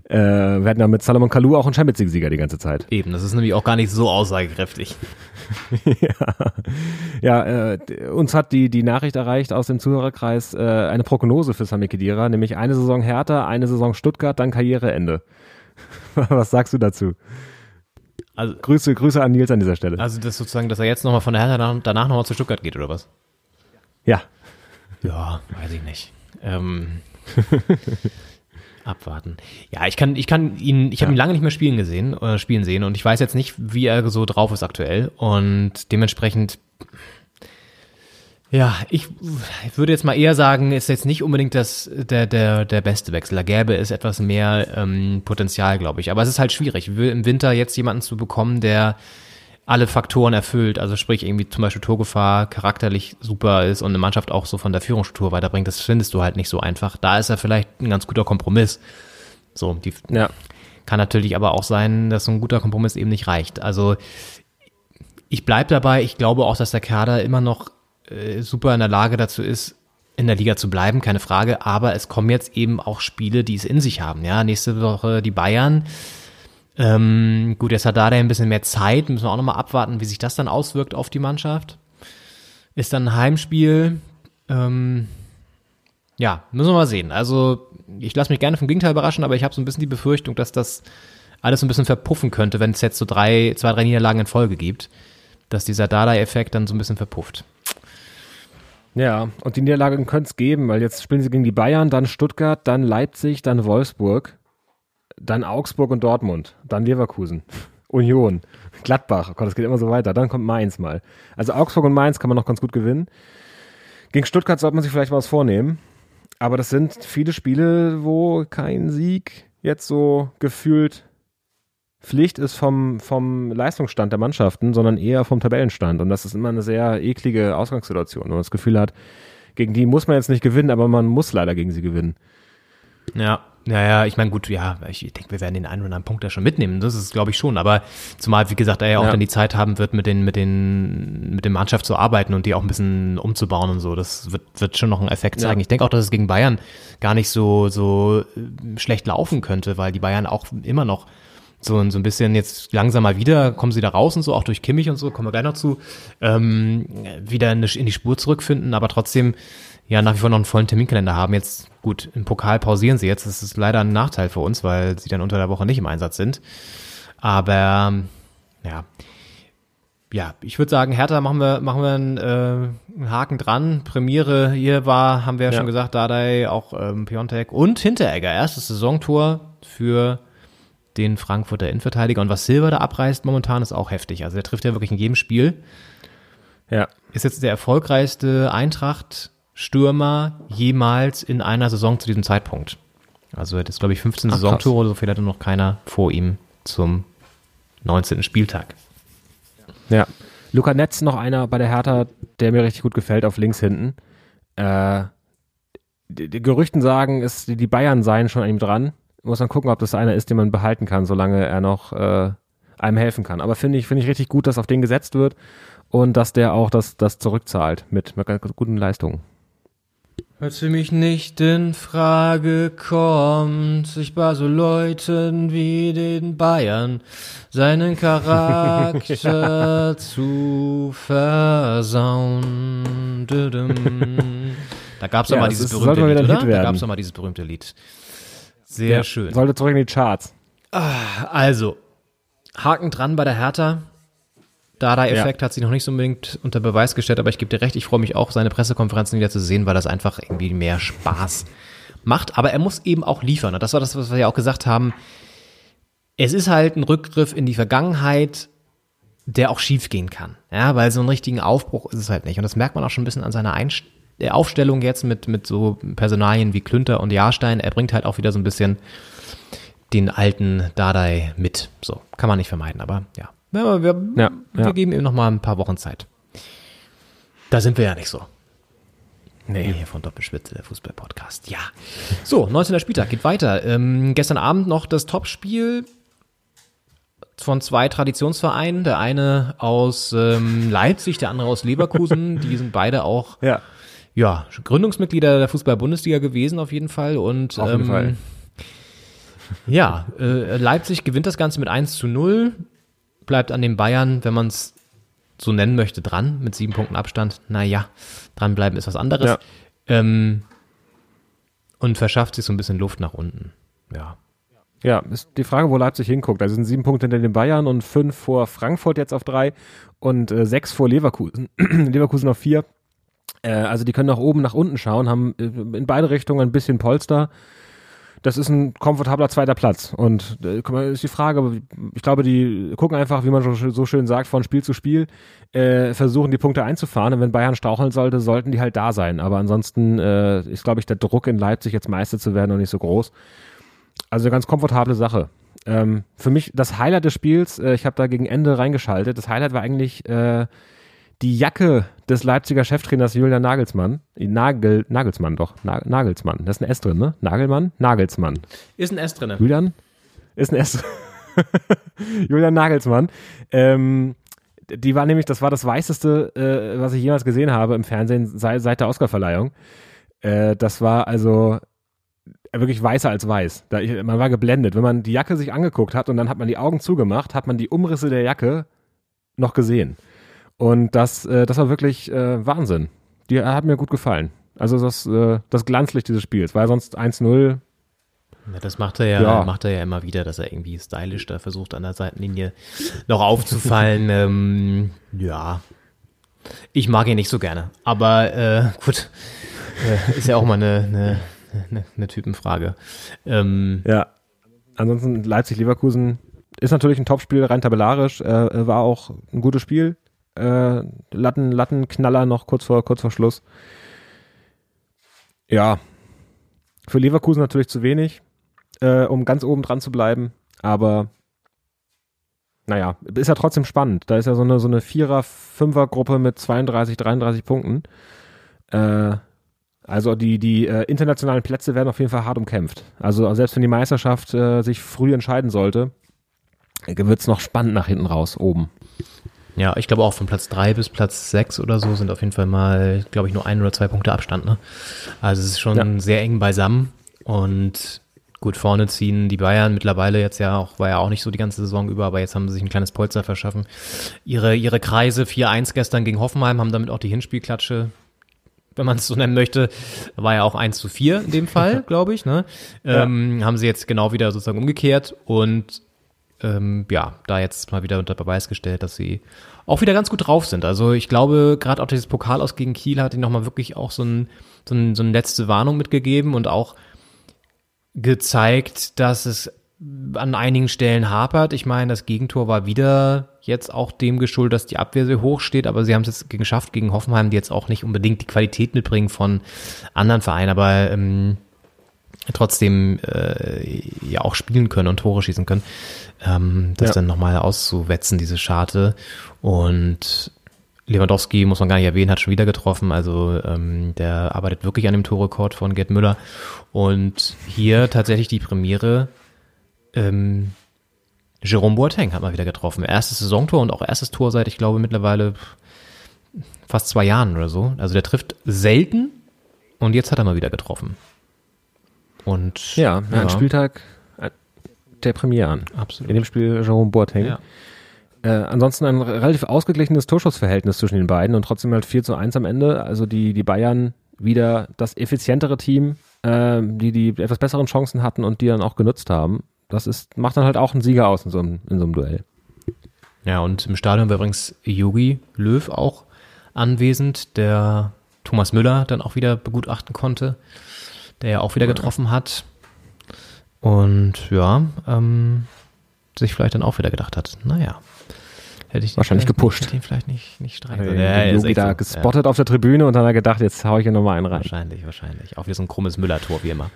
Äh, wir hatten ja mit Salomon Kalou auch einen Champions League-Sieger die ganze Zeit. Eben, das ist nämlich auch gar nicht so aussagekräftig. <laughs> Ja, äh, uns hat die, die Nachricht erreicht aus dem Zuhörerkreis äh, eine Prognose für Sami Khedira, nämlich eine Saison Hertha, eine Saison Stuttgart, dann Karriereende. <laughs> Was sagst du dazu? Also, Grüße, Grüße an Nils an dieser Stelle. also das sozusagen, dass er jetzt nochmal von der Hertha danach, danach nochmal zu Stuttgart geht, oder was? Ja, Ja, weiß ich nicht. Ähm, <laughs> abwarten. Ja, ich kann, ich kann ihn, ich habe ihn lange nicht mehr spielen gesehen, äh, spielen sehen und ich weiß jetzt nicht, wie er so drauf ist aktuell und dementsprechend, Ja, ich, ich würde jetzt mal eher sagen, ist jetzt nicht unbedingt das, der, der, der beste Wechsel. Da gäbe es etwas mehr ähm, Potenzial, glaube ich. Aber es ist halt schwierig, im Winter jetzt jemanden zu bekommen, der alle Faktoren erfüllt. Also sprich irgendwie zum Beispiel Torgefahr, charakterlich super ist und eine Mannschaft auch so von der Führungsstruktur weiterbringt. Das findest du halt nicht so einfach. Da ist er vielleicht ein ganz guter Kompromiss. So, die Ja. kann natürlich aber auch sein, dass so ein guter Kompromiss eben nicht reicht. Also ich bleib dabei. Ich glaube auch, dass der Kader immer noch äh, super in der Lage dazu ist, in der Liga zu bleiben, keine Frage. Aber es kommen jetzt eben auch Spiele, die es in sich haben. Ja, nächste Woche die Bayern. Ähm, gut, jetzt hat Dada ein bisschen mehr Zeit. Müssen wir auch nochmal abwarten, wie sich das dann auswirkt auf die Mannschaft. Ist dann ein Heimspiel. Ähm, ja, müssen wir mal sehen. Also, ich lasse mich gerne vom Gegenteil überraschen, aber ich habe so ein bisschen die Befürchtung, dass das alles so ein bisschen verpuffen könnte, wenn es jetzt so drei, zwei, drei Niederlagen in Folge gibt. Dass dieser Dada-Effekt dann so ein bisschen verpufft. Ja, und die Niederlage könnte es geben, weil jetzt spielen sie gegen die Bayern, dann Stuttgart, dann Leipzig, dann Wolfsburg, dann Augsburg und Dortmund, dann Leverkusen, Union, Gladbach, oh Gott, das geht immer so weiter, dann kommt Mainz mal. Also Augsburg und Mainz kann man noch ganz gut gewinnen. Gegen Stuttgart sollte man sich vielleicht mal was vornehmen, aber das sind viele Spiele, wo kein Sieg jetzt so gefühlt Pflicht ist vom, vom Leistungsstand der Mannschaften, sondern eher vom Tabellenstand. Und das ist immer eine sehr eklige Ausgangssituation, wenn man das Gefühl hat, gegen die muss man jetzt nicht gewinnen, aber man muss leider gegen sie gewinnen. Ja, ja, ja, ich meine, gut, ja, ich denke, wir werden den einen oder anderen Punkt da schon mitnehmen. Das ist, glaube ich, schon. Aber zumal, wie gesagt, er ja auch Ja. dann die Zeit haben wird, mit den, mit den, mit der Mannschaft zu arbeiten und die auch ein bisschen umzubauen und so. Das wird, wird schon noch einen Effekt Ja. zeigen. Ich denke auch, dass es gegen Bayern gar nicht so, so äh, schlecht laufen könnte, weil die Bayern auch immer noch so, so ein bisschen jetzt langsam mal wieder, kommen sie da raus und so, auch durch Kimmich und so, kommen wir gleich noch zu, ähm, wieder in die Spur zurückfinden, aber trotzdem ja nach wie vor noch einen vollen Terminkalender haben. Jetzt gut, im Pokal pausieren sie jetzt. Das ist leider ein Nachteil für uns, weil sie dann unter der Woche nicht im Einsatz sind. Aber ja, ja, ich würde sagen, Hertha machen wir machen wir einen, äh, einen Haken dran. Premiere hier war, haben wir ja, Ja. schon gesagt, Dardai, auch ähm, Piontek und Hinteregger. Erstes Saisontor für den Frankfurter Innenverteidiger. Und was Silber da abreißt momentan, ist auch heftig. Also der trifft ja wirklich in jedem Spiel. Ja. Ist jetzt der erfolgreichste Eintracht-Stürmer jemals in einer Saison zu diesem Zeitpunkt. Also er hat jetzt, glaube ich, 15 Ach. Saisontore so viel hatte noch keiner vor ihm zum 19. Spieltag. Ja. Luca Netz noch einer bei der Hertha, der mir richtig gut gefällt, auf links hinten. Äh, die, die Gerüchten sagen, es, die Bayern seien schon an ihm dran. Muss man gucken, ob das einer ist, den man behalten kann, solange er noch äh, einem helfen kann. Aber finde ich, finde ich richtig gut, dass auf den gesetzt wird und dass der auch das, das zurückzahlt mit, mit guten Leistungen. Als für mich nicht in Frage kommt, sich bei so Leuten wie den Bayern seinen Charakter <laughs> zu versauen. Da gab's doch Ja, mal das dieses berühmte mal Lied, oder? Da gab's doch mal dieses berühmte Lied. Sehr schön. Sollte zurück in die Charts. Also, Haken dran bei der Hertha. Dada-Effekt hat sich noch nicht so unbedingt unter Beweis gestellt, aber ich gebe dir recht, ich freue mich auch, seine Pressekonferenzen wieder zu sehen, weil das einfach irgendwie mehr Spaß macht. Aber er muss eben auch liefern. Und das war das, was wir ja auch gesagt haben. Es ist halt ein Rückgriff in die Vergangenheit, der auch schief gehen kann. Ja, weil so einen richtigen Aufbruch ist es halt nicht. Und das merkt man auch schon ein bisschen an seiner Einst Aufstellung jetzt mit, mit so Personalien wie Klünter und Jahrstein. Er bringt halt auch wieder so ein bisschen den alten Dardai mit. So, kann man nicht vermeiden, aber ja. Wir, wir, Ja, wir ja. geben ihm noch mal ein paar Wochen Zeit. Da sind wir ja nicht so. Nee. Hier von Doppelspitze, der Fußball-Podcast. Ja. So, 19. Spieltag geht weiter. Ähm, gestern Abend noch das Topspiel von zwei Traditionsvereinen. Der eine aus ähm, Leipzig, der andere aus Leverkusen. <laughs> Die sind beide auch Ja. ja, Gründungsmitglieder der Fußball-Bundesliga gewesen auf jeden Fall. Und Auf jeden ähm, Fall. ja, äh, Leipzig gewinnt das Ganze mit 1 zu 0, bleibt an den Bayern, wenn man es so nennen möchte, dran, mit sieben Punkten Abstand. Naja, dranbleiben ist was anderes. Ja. Ähm, und verschafft sich so ein bisschen Luft nach unten. Ja. Ja, ist die Frage, wo Leipzig hinguckt. Also sind sieben Punkte hinter den Bayern und fünf vor Frankfurt jetzt auf drei und äh, sechs vor Leverkusen. <clears throat> Leverkusen auf vier. Äh, also die können nach oben, nach unten schauen, haben äh, in beide Richtungen ein bisschen Polster. Das ist ein komfortabler zweiter Platz. Und äh, ist die Frage, ich glaube, die gucken einfach, wie man so, schön sagt, von Spiel zu Spiel, äh, versuchen die Punkte einzufahren. Und wenn Bayern straucheln sollte, sollten die halt da sein. Aber ansonsten äh, ist, glaube ich, der Druck in Leipzig jetzt Meister zu werden noch nicht so groß. Also eine ganz komfortable Sache. Ähm, für mich das Highlight des Spiels, äh, ich habe da gegen Ende reingeschaltet, das Highlight war eigentlich äh, die Jacke des Leipziger Cheftrainers Julian Nagelsmann. Nagel, Nagelsmann doch. Na, Nagelsmann. Das ist ein S drin, ne? Nagelmann? Nagelsmann. Ist ein S drin. Julian? Ist ein S. <laughs> Julian Nagelsmann. Ähm, die war nämlich, das war das weißeste, äh, was ich jemals gesehen habe im Fernsehen seit, seit der Oscarverleihung. Äh, das war also wirklich weißer als weiß. Da ich, man war geblendet. Wenn man die Jacke sich angeguckt hat und dann hat man die Augen zugemacht, hat man die Umrisse der Jacke noch gesehen. Und das, äh, das war wirklich äh, Wahnsinn. Die hat mir gut gefallen. Also das, äh, das Glanzlicht dieses Spiels. War sonst 1-0. Ja, das macht er ja, Ja. macht er ja immer wieder, dass er irgendwie stylisch da versucht, an der Seitenlinie noch aufzufallen. <laughs> ähm, ja. Ich mag ihn nicht so gerne. Aber äh, gut, äh, ist ja auch mal eine, eine, eine, eine Typenfrage. Ähm, Ja. Ansonsten Leipzig-Leverkusen ist natürlich ein Topspiel, rein tabellarisch. Äh, war auch ein gutes Spiel. Äh, Latten, Lattenknaller noch kurz vor, kurz vor Schluss. Ja. Für Leverkusen natürlich zu wenig, äh, um ganz oben dran zu bleiben. Aber naja, ist ja trotzdem spannend. Da ist ja so eine, so eine Vierer-, Fünfer-Gruppe mit 32, 33 Punkten. Äh, also die, die äh, internationalen Plätze werden auf jeden Fall hart umkämpft. Also selbst wenn die Meisterschaft äh, sich früh entscheiden sollte, wird es noch spannend nach hinten raus oben. Ja, ich glaube auch von Platz drei bis Platz sechs oder so sind auf jeden Fall mal, glaube ich, nur ein oder zwei Punkte Abstand. Ne? Also es ist schon Ja. sehr eng beisammen und gut vorne ziehen die Bayern mittlerweile jetzt ja auch, war ja auch nicht so die ganze Saison über, aber jetzt haben sie sich ein kleines Polster verschaffen. Ihre, ihre Kreise 4-1 gestern gegen Hoffenheim haben damit auch die Hinspielklatsche wenn man es so nennen möchte, war ja auch 1 zu 4 in dem Fall, <laughs> glaube ich. Ne? Ähm, haben sie jetzt genau wieder sozusagen umgekehrt und ähm, ja, da jetzt mal wieder unter Beweis gestellt, dass sie auch wieder ganz gut drauf sind. Also ich glaube, gerade auch dieses Pokal aus gegen Kiel hat ihnen nochmal wirklich auch so, ein, so, ein, so eine letzte Warnung mitgegeben und auch gezeigt, dass es an einigen Stellen hapert. Ich meine, das Gegentor war wieder jetzt auch dem geschuldet, dass die Abwehr sehr hoch steht, aber sie haben es jetzt geschafft gegen Hoffenheim, die jetzt auch nicht unbedingt die Qualität mitbringen von anderen Vereinen, aber ähm, trotzdem äh, ja auch spielen können und Tore schießen können, ähm, das Ja. dann nochmal auszuwetzen, diese Scharte. Und Lewandowski, muss man gar nicht erwähnen, hat schon wieder getroffen. Also ähm, der arbeitet wirklich an dem Torrekord von Gerd Müller. Und hier tatsächlich die Premiere. Ähm, Jerome Boateng hat mal wieder getroffen. Erstes Saisontor und auch erstes Tor seit, ich glaube, mittlerweile fast zwei Jahren oder so. Also der trifft selten und jetzt hat er mal wieder getroffen. Und Ja, ja. ein Spieltag äh, der Premiere an. Absolut. In dem Spiel Jerome Boateng. Ja. Äh, ansonsten ein relativ ausgeglichenes Torschussverhältnis zwischen den beiden und trotzdem halt 4 zu 1 am Ende. Also die, die Bayern wieder das effizientere Team, äh, die die etwas besseren Chancen hatten und die dann auch genutzt haben. Das ist, macht dann halt auch einen Sieger aus in so einem, in so einem Duell. Ja, und im Stadion war übrigens Yogi Löw auch anwesend, der Thomas Müller dann auch wieder begutachten konnte, der ja auch wieder getroffen hat. Und ja, ähm, sich vielleicht dann auch wieder gedacht hat, naja, hätte ich den Wahrscheinlich gepusht. Hätte ich den vielleicht nicht, nicht streichen Ja, sollen. Ja, Yogi echt da gespottet auf der Tribüne und dann hat er gedacht, jetzt hau ich hier nochmal einen Ja, rein. wahrscheinlich, wahrscheinlich. Auch wieder so ein krummes Müller-Tor, wie immer.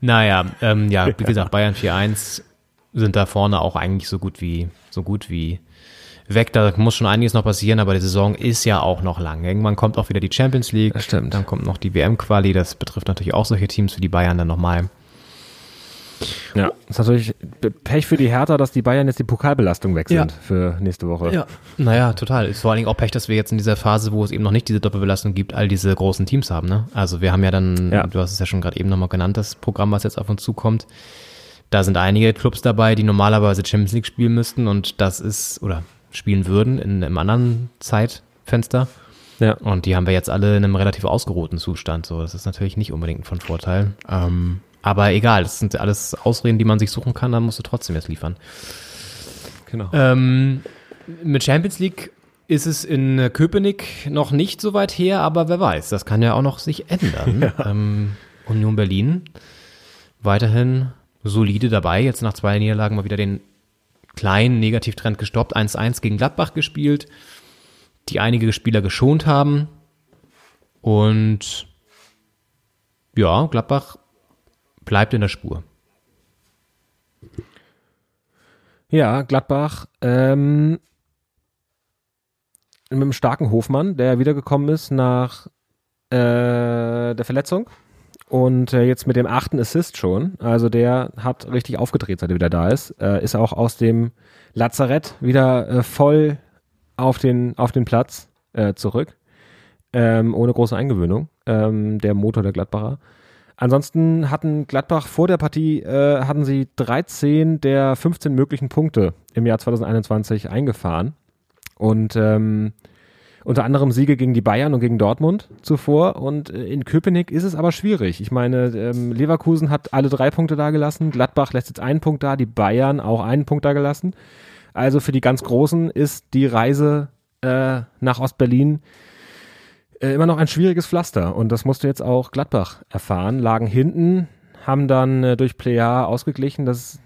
Naja, ähm, ja, wie <laughs> gesagt, Bayern 4-1 sind da vorne auch eigentlich so gut wie, so gut wie weg. Da muss schon einiges noch passieren, aber die Saison ist ja auch noch lang. Irgendwann kommt auch wieder die Champions League. Das stimmt. Dann kommt noch die WM-Quali. Das betrifft natürlich auch solche Teams wie die Bayern dann nochmal. Ja, ist natürlich Pech für die Hertha, dass die Bayern jetzt die Pokalbelastung weg sind Ja. für nächste Woche. Naja, total. Ist vor allen Dingen auch Pech, dass wir jetzt in dieser Phase, wo es eben noch nicht diese Doppelbelastung gibt, all diese großen Teams haben. Ne? Also wir haben ja dann, Ja. du hast es ja schon gerade eben nochmal genannt, das Programm, was jetzt auf uns zukommt. Da sind einige Clubs dabei, die normalerweise Champions League spielen müssten und das ist, oder spielen würden in einem anderen Zeitfenster. Ja. Und die haben wir jetzt alle in einem relativ ausgeruhten Zustand. So, das ist natürlich nicht unbedingt von Vorteil. Ähm, aber egal, das sind alles Ausreden, die man sich suchen kann, dann musst du trotzdem jetzt liefern. Genau. Ähm, mit Champions League ist es in Köpenick noch nicht so weit her, aber wer weiß, das kann ja auch noch sich ändern. <laughs> ähm, Union Berlin weiterhin solide dabei. Jetzt nach zwei Niederlagen mal wieder den kleinen Negativtrend gestoppt. 1-1 gegen Gladbach gespielt, die einige Spieler geschont haben. Und ja, Gladbach bleibt in der Spur. Ja, Gladbach ähm, mit einem starken Hofmann, der wiedergekommen ist nach äh, der Verletzung und äh, jetzt mit dem achten Assist schon. Also der hat richtig aufgedreht, seit er wieder da ist. Äh, ist auch aus dem Lazarett wieder äh, voll auf den, auf den Platz äh, zurück. Ähm, ohne große Eingewöhnung. Ähm, der Motor der Gladbacher. Ansonsten hatten Gladbach vor der Partie, äh, hatten sie 13 der 15 möglichen Punkte im Jahr 2021 eingefahren. Und ähm, unter anderem Siege gegen die Bayern und gegen Dortmund zuvor. Und äh, in Köpenick ist es aber schwierig. Ich meine, ähm, Leverkusen hat alle drei Punkte da gelassen, Gladbach lässt jetzt einen Punkt da, die Bayern auch einen Punkt da gelassen. Also für die ganz Großen ist die Reise äh, nach Ostberlin äh, immer noch ein schwieriges Pflaster. Und das musste jetzt auch Gladbach erfahren. Lagen hinten, haben dann äh, durch Plea ausgeglichen. Das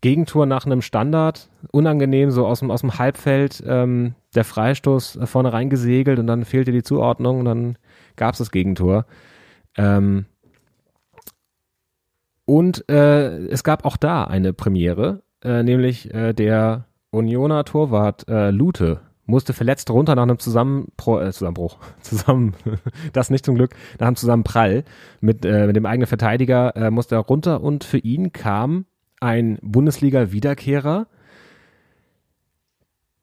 Gegentor nach einem Standard, unangenehm, so aus dem, aus dem Halbfeld, ähm, der Freistoß vorne reingesegelt und dann fehlte die Zuordnung und dann gab es das Gegentor. Ähm, und äh, es gab auch da eine Premiere, äh, nämlich äh, der Unioner Torwart äh, Lute musste verletzt runter nach einem Zusammenbruch, äh, Zusammenbruch, <laughs> zusammen, <laughs> das nicht zum Glück, nach einem Zusammenprall mit, äh, mit dem eigenen Verteidiger äh, musste er runter und für ihn kam ein Bundesliga-Wiederkehrer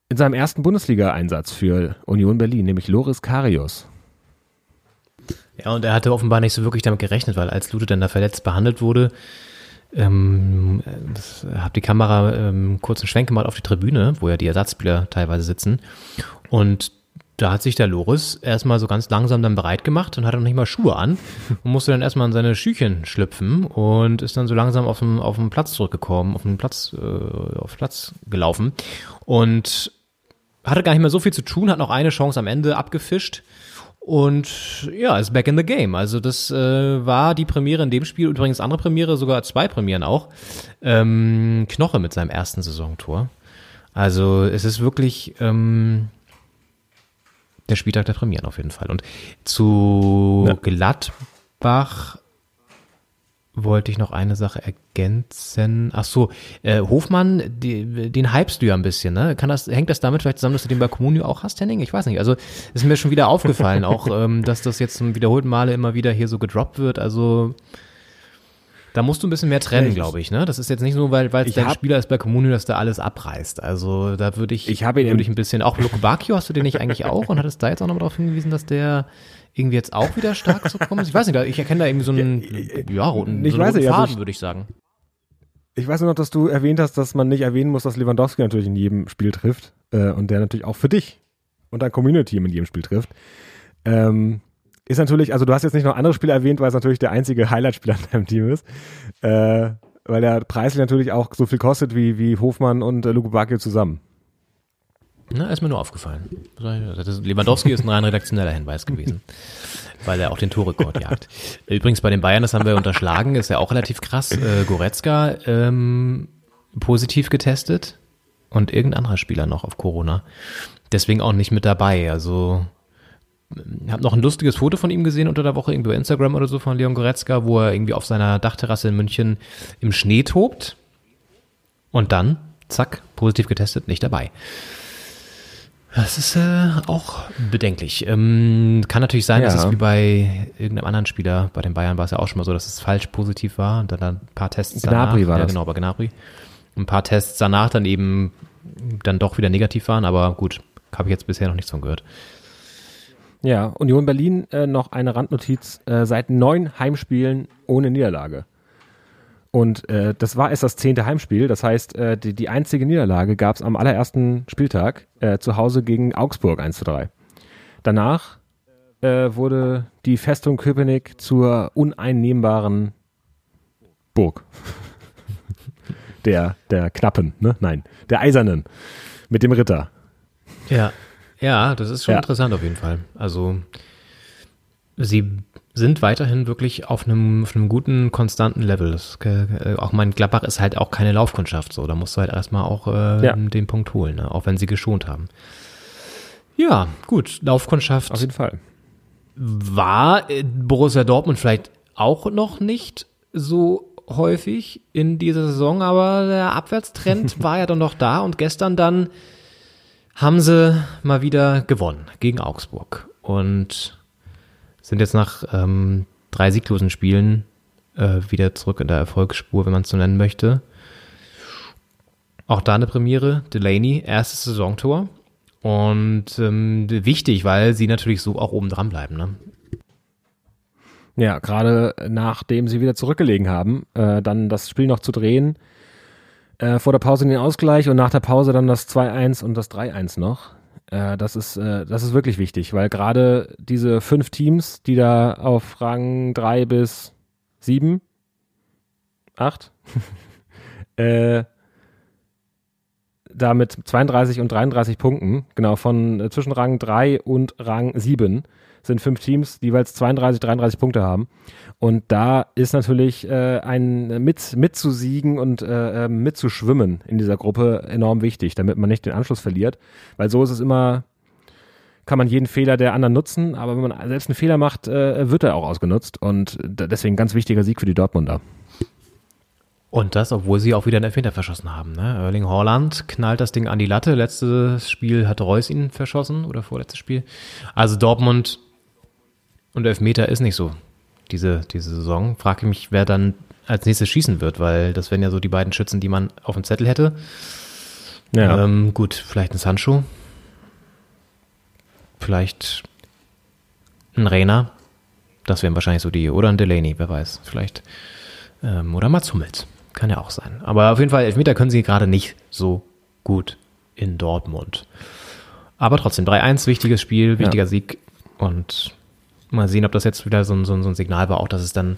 in seinem ersten Bundesliga-Einsatz für Union Berlin, nämlich Loris Karius. Ja, und er hatte offenbar nicht so wirklich damit gerechnet, weil als Lute dann da verletzt behandelt wurde, ähm, das, hab die Kamera ähm, kurz einen Schwenk gemacht auf die Tribüne, wo ja die Ersatzspieler teilweise sitzen. Und da hat sich der Loris erstmal so ganz langsam dann bereit gemacht und hatte noch nicht mal Schuhe an und musste dann erstmal in seine Schüchen schlüpfen und ist dann so langsam auf den, auf den Platz zurückgekommen, auf den Platz, äh, auf Platz gelaufen und hatte gar nicht mehr so viel zu tun, hat noch eine Chance am Ende abgefischt und ja, ist back in the game. Also das äh, war die Premiere in dem Spiel, übrigens andere Premiere, sogar zwei Premieren auch. Ähm, Knoche mit seinem ersten Saisontor. Also es ist wirklich ähm, der Spieltag der Premieren auf jeden Fall. Und zu Ja. Gladbach wollte ich noch eine Sache ergänzen. Ach so, äh, Hofmann, die, den hypst du ja ein bisschen, ne? Kann das, hängt das damit vielleicht zusammen, dass du den bei Comunio auch hast, Henning? Ich weiß nicht. Also ist mir schon wieder aufgefallen, auch <laughs> ähm, dass das jetzt zum wiederholten Male immer wieder hier so gedroppt wird. Also da musst du ein bisschen mehr trennen, glaube ich, ne? Das ist jetzt nicht nur, weil es dein hab- Spieler ist bei Comunio, dass der alles abreißt. Also da würde ich, Ich habe ihn würde im- ich ein bisschen, auch Luke Bacchio hast du den nicht eigentlich auch und hattest da jetzt auch nochmal darauf hingewiesen, dass der irgendwie jetzt auch wieder stark zu kommen ist? Ich weiß nicht, ich erkenne da irgendwie so einen, ja, roten, ich so einen weiß roten also Faden, ich- würde ich sagen. Ich weiß nur noch, dass du erwähnt hast, dass man nicht erwähnen muss, dass Lewandowski natürlich in jedem Spiel trifft äh, und der natürlich auch für dich und dein Community in jedem Spiel trifft. Ähm, ist natürlich, also du hast jetzt nicht noch andere Spieler erwähnt, weil es natürlich der einzige Highlight-Spieler in deinem Team ist. Äh, weil er preislich natürlich auch so viel kostet wie, wie Hofmann und äh, Luke Bacchio zusammen. Na, ist mir nur aufgefallen. Lewandowski ist ein rein redaktioneller Hinweis gewesen, weil er auch den Torrekord jagt. Übrigens bei den Bayern, das haben wir unterschlagen, ist ja auch relativ krass. Äh, Goretzka ähm, positiv getestet und irgendein anderer Spieler noch auf Corona. Deswegen auch nicht mit dabei. Also habe noch ein lustiges Foto von ihm gesehen unter der Woche, irgendwie bei Instagram oder so von Leon Goretzka, wo er irgendwie auf seiner Dachterrasse in München im Schnee tobt. Und dann, zack, positiv getestet, nicht dabei. Das ist äh, auch bedenklich. Ähm, kann natürlich sein, dass Ja. es wie bei irgendeinem anderen Spieler, bei den Bayern war es ja auch schon mal so, dass es falsch positiv war und dann, dann ein paar Tests Gnabry danach. war ja, das. genau, bei Gnabry. Ein paar Tests danach dann eben dann doch wieder negativ waren, aber gut, habe ich jetzt bisher noch nichts von gehört. Ja, Union Berlin äh, noch eine Randnotiz, äh, seit neun Heimspielen ohne Niederlage. Und äh, das war erst das zehnte Heimspiel, das heißt, äh, die, die einzige Niederlage gab es am allerersten Spieltag äh, zu Hause gegen Augsburg 1 zu 3. Danach äh, wurde die Festung Köpenick zur uneinnehmbaren Burg. <laughs> der, der Knappen, ne? Nein, der Eisernen mit dem Ritter. Ja, ja, das ist schon Ja. interessant auf jeden Fall. Also sie sind weiterhin wirklich auf einem, auf einem guten, konstanten Level. Das, äh, auch mein Gladbach ist halt auch keine Laufkundschaft so. Da musst du halt erstmal auch äh, Ja. den Punkt holen, ne? auch wenn sie geschont haben. Ja, gut, Laufkundschaft Auf jeden Fall. war äh, Borussia Dortmund vielleicht auch noch nicht so häufig in dieser Saison, aber der Abwärtstrend <laughs> war ja dann noch da und gestern dann haben sie mal wieder gewonnen gegen Augsburg und sind jetzt nach ähm, drei sieglosen Spielen äh, wieder zurück in der Erfolgsspur, wenn man es so nennen möchte. Auch da eine Premiere, Delaney, erstes Saisontor. Und ähm, wichtig, weil sie natürlich so auch oben dran bleiben. Ne? Ja, gerade nachdem sie wieder zurückgelegen haben, äh, dann das Spiel noch zu drehen, äh, vor der Pause den Ausgleich und nach der Pause dann das 2-1 und das 3-1 noch. Äh, das, ist, äh, das ist wirklich wichtig, weil gerade diese fünf Teams, die da auf Rang 3 bis 7, 8, <laughs> äh, da mit 32 und 33 Punkten, genau, von äh, zwischen Rang 3 und Rang 7 sind fünf Teams, die jeweils 32, 33 Punkte haben. Und da ist natürlich äh, ein mit, mitzusiegen und äh, äh, mitzuschwimmen in dieser Gruppe enorm wichtig, damit man nicht den Anschluss verliert. Weil so ist es immer, kann man jeden Fehler der anderen nutzen, aber wenn man selbst einen Fehler macht, äh, wird er auch ausgenutzt. Und d- deswegen ganz wichtiger Sieg für die Dortmunder. Und das, obwohl sie auch wieder einen Elfmeter verschossen haben. Ne? Erling Haaland knallt das Ding an die Latte. Letztes Spiel hat Reus ihn verschossen oder vorletztes Spiel. Also Dortmund und Elfmeter ist nicht so diese, diese Saison. Frage ich mich, wer dann als nächstes schießen wird, weil das wären ja so die beiden Schützen, die man auf dem Zettel hätte. Ja. Ähm, gut, vielleicht ein Sancho. Vielleicht ein Reiner. Das wären wahrscheinlich so die. Oder ein Delaney, wer weiß. Vielleicht. Ähm, oder Mats Hummels. Kann ja auch sein. Aber auf jeden Fall, Elfmeter können sie gerade nicht so gut in Dortmund. Aber trotzdem, 3-1, wichtiges Spiel, wichtiger Sieg. Und mal sehen, ob das jetzt wieder so ein, so ein, Signal war, auch dass es dann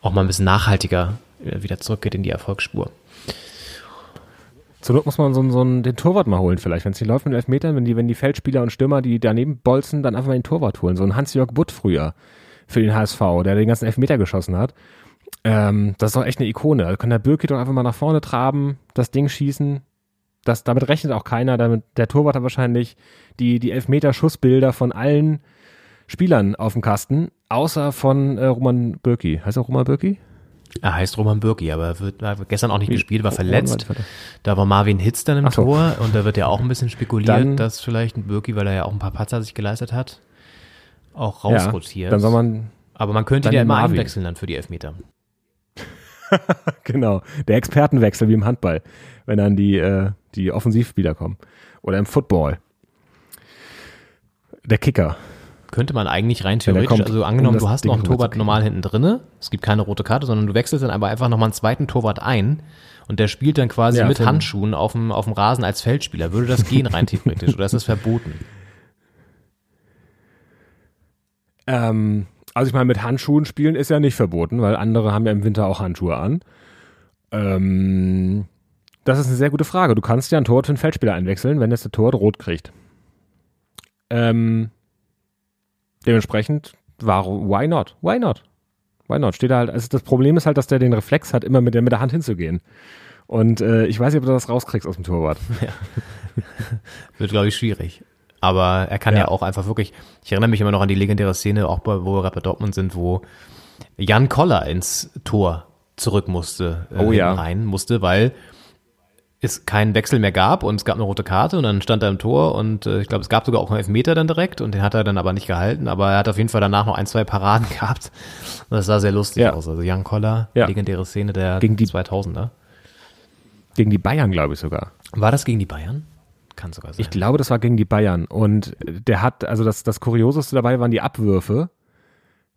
auch mal ein bisschen nachhaltiger äh, wieder zurückgeht in die Erfolgsspur. Zur Not muss man so, so einen, den Torwart mal holen vielleicht, wenn es nicht läuft mit Elfmetern, wenn die, wenn die Feldspieler und Stürmer, die daneben bolzen, dann einfach mal den Torwart holen. So ein Hans-Jörg Butt früher für den HSV, der den ganzen Elfmeter geschossen hat. Ähm, das ist doch echt eine Ikone. Da kann der Birki doch einfach mal nach vorne traben, das Ding schießen. Das, damit rechnet auch keiner. Damit, der Torwart hat wahrscheinlich die, die Elfmeter-Schussbilder von allen Spielern auf dem Kasten, außer von äh, Roman Birki. Heißt er Roman Birki? Er heißt Roman Birki, aber er wird, hat gestern auch nicht gespielt, war Oh, verletzt. Da war Marvin Hitz dann im so. Tor und da wird ja auch ein bisschen spekuliert, Dann- dass vielleicht ein Birki, weil er ja auch ein paar Patzer sich geleistet hat, auch Ja, rausrotiert. dann soll man, aber man könnte ihn ja immer Marvin. einwechseln dann für die Elfmeter. <laughs> Genau, der Expertenwechsel wie im Handball, wenn dann die, äh, die Offensivspieler kommen. Oder im Football. Der Kicker. Könnte man eigentlich rein theoretisch, kommt, also um angenommen, das du hast Ding noch einen Torwart normal hinten drinne, es gibt keine rote Karte, sondern du wechselst dann aber einfach nochmal einen zweiten Torwart ein und der spielt dann quasi Ja, mit. Handschuhen auf dem, auf dem Rasen als Feldspieler. Würde das gehen rein theoretisch oder ist das verboten? <laughs> Ähm, also ich meine, mit Handschuhen spielen ist ja nicht verboten, weil andere haben ja im Winter auch Handschuhe an. Ähm, das ist eine sehr gute Frage. Du kannst ja einen Torwart für einen Feldspieler einwechseln, wenn jetzt der Torwart rot kriegt. Ähm, dementsprechend, warum, why not? Why not? Why not? Steht da halt, also das Problem ist halt, dass der den Reflex hat, immer mit der, mit der Hand hinzugehen. Und äh, ich weiß nicht, ob du das rauskriegst aus dem Torwart. <laughs> Wird, glaube ich, schwierig. Aber er kann ja. Ja. auch einfach wirklich, ich erinnere mich immer noch an die legendäre Szene, auch bei, wo wir bei Dortmund sind, wo Jan Koller ins Tor zurück musste, äh, Oh ja. rein musste, weil es keinen Wechsel mehr gab und es gab eine rote Karte und dann stand er im Tor und äh, ich glaube, es gab sogar auch einen Elfmeter dann direkt und den hat er dann aber nicht gehalten, aber er hat auf jeden Fall danach noch ein, zwei Paraden <laughs> gehabt. Und das sah sehr lustig Ja. aus. Also Jan Koller, Ja. legendäre Szene der Gegen die- 2000er. Gegen die Bayern, glaube ich sogar. War das gegen die Bayern? Kann sogar sein. Ich glaube, das war gegen die Bayern. Und der hat, also das, das Kurioseste dabei waren die Abwürfe,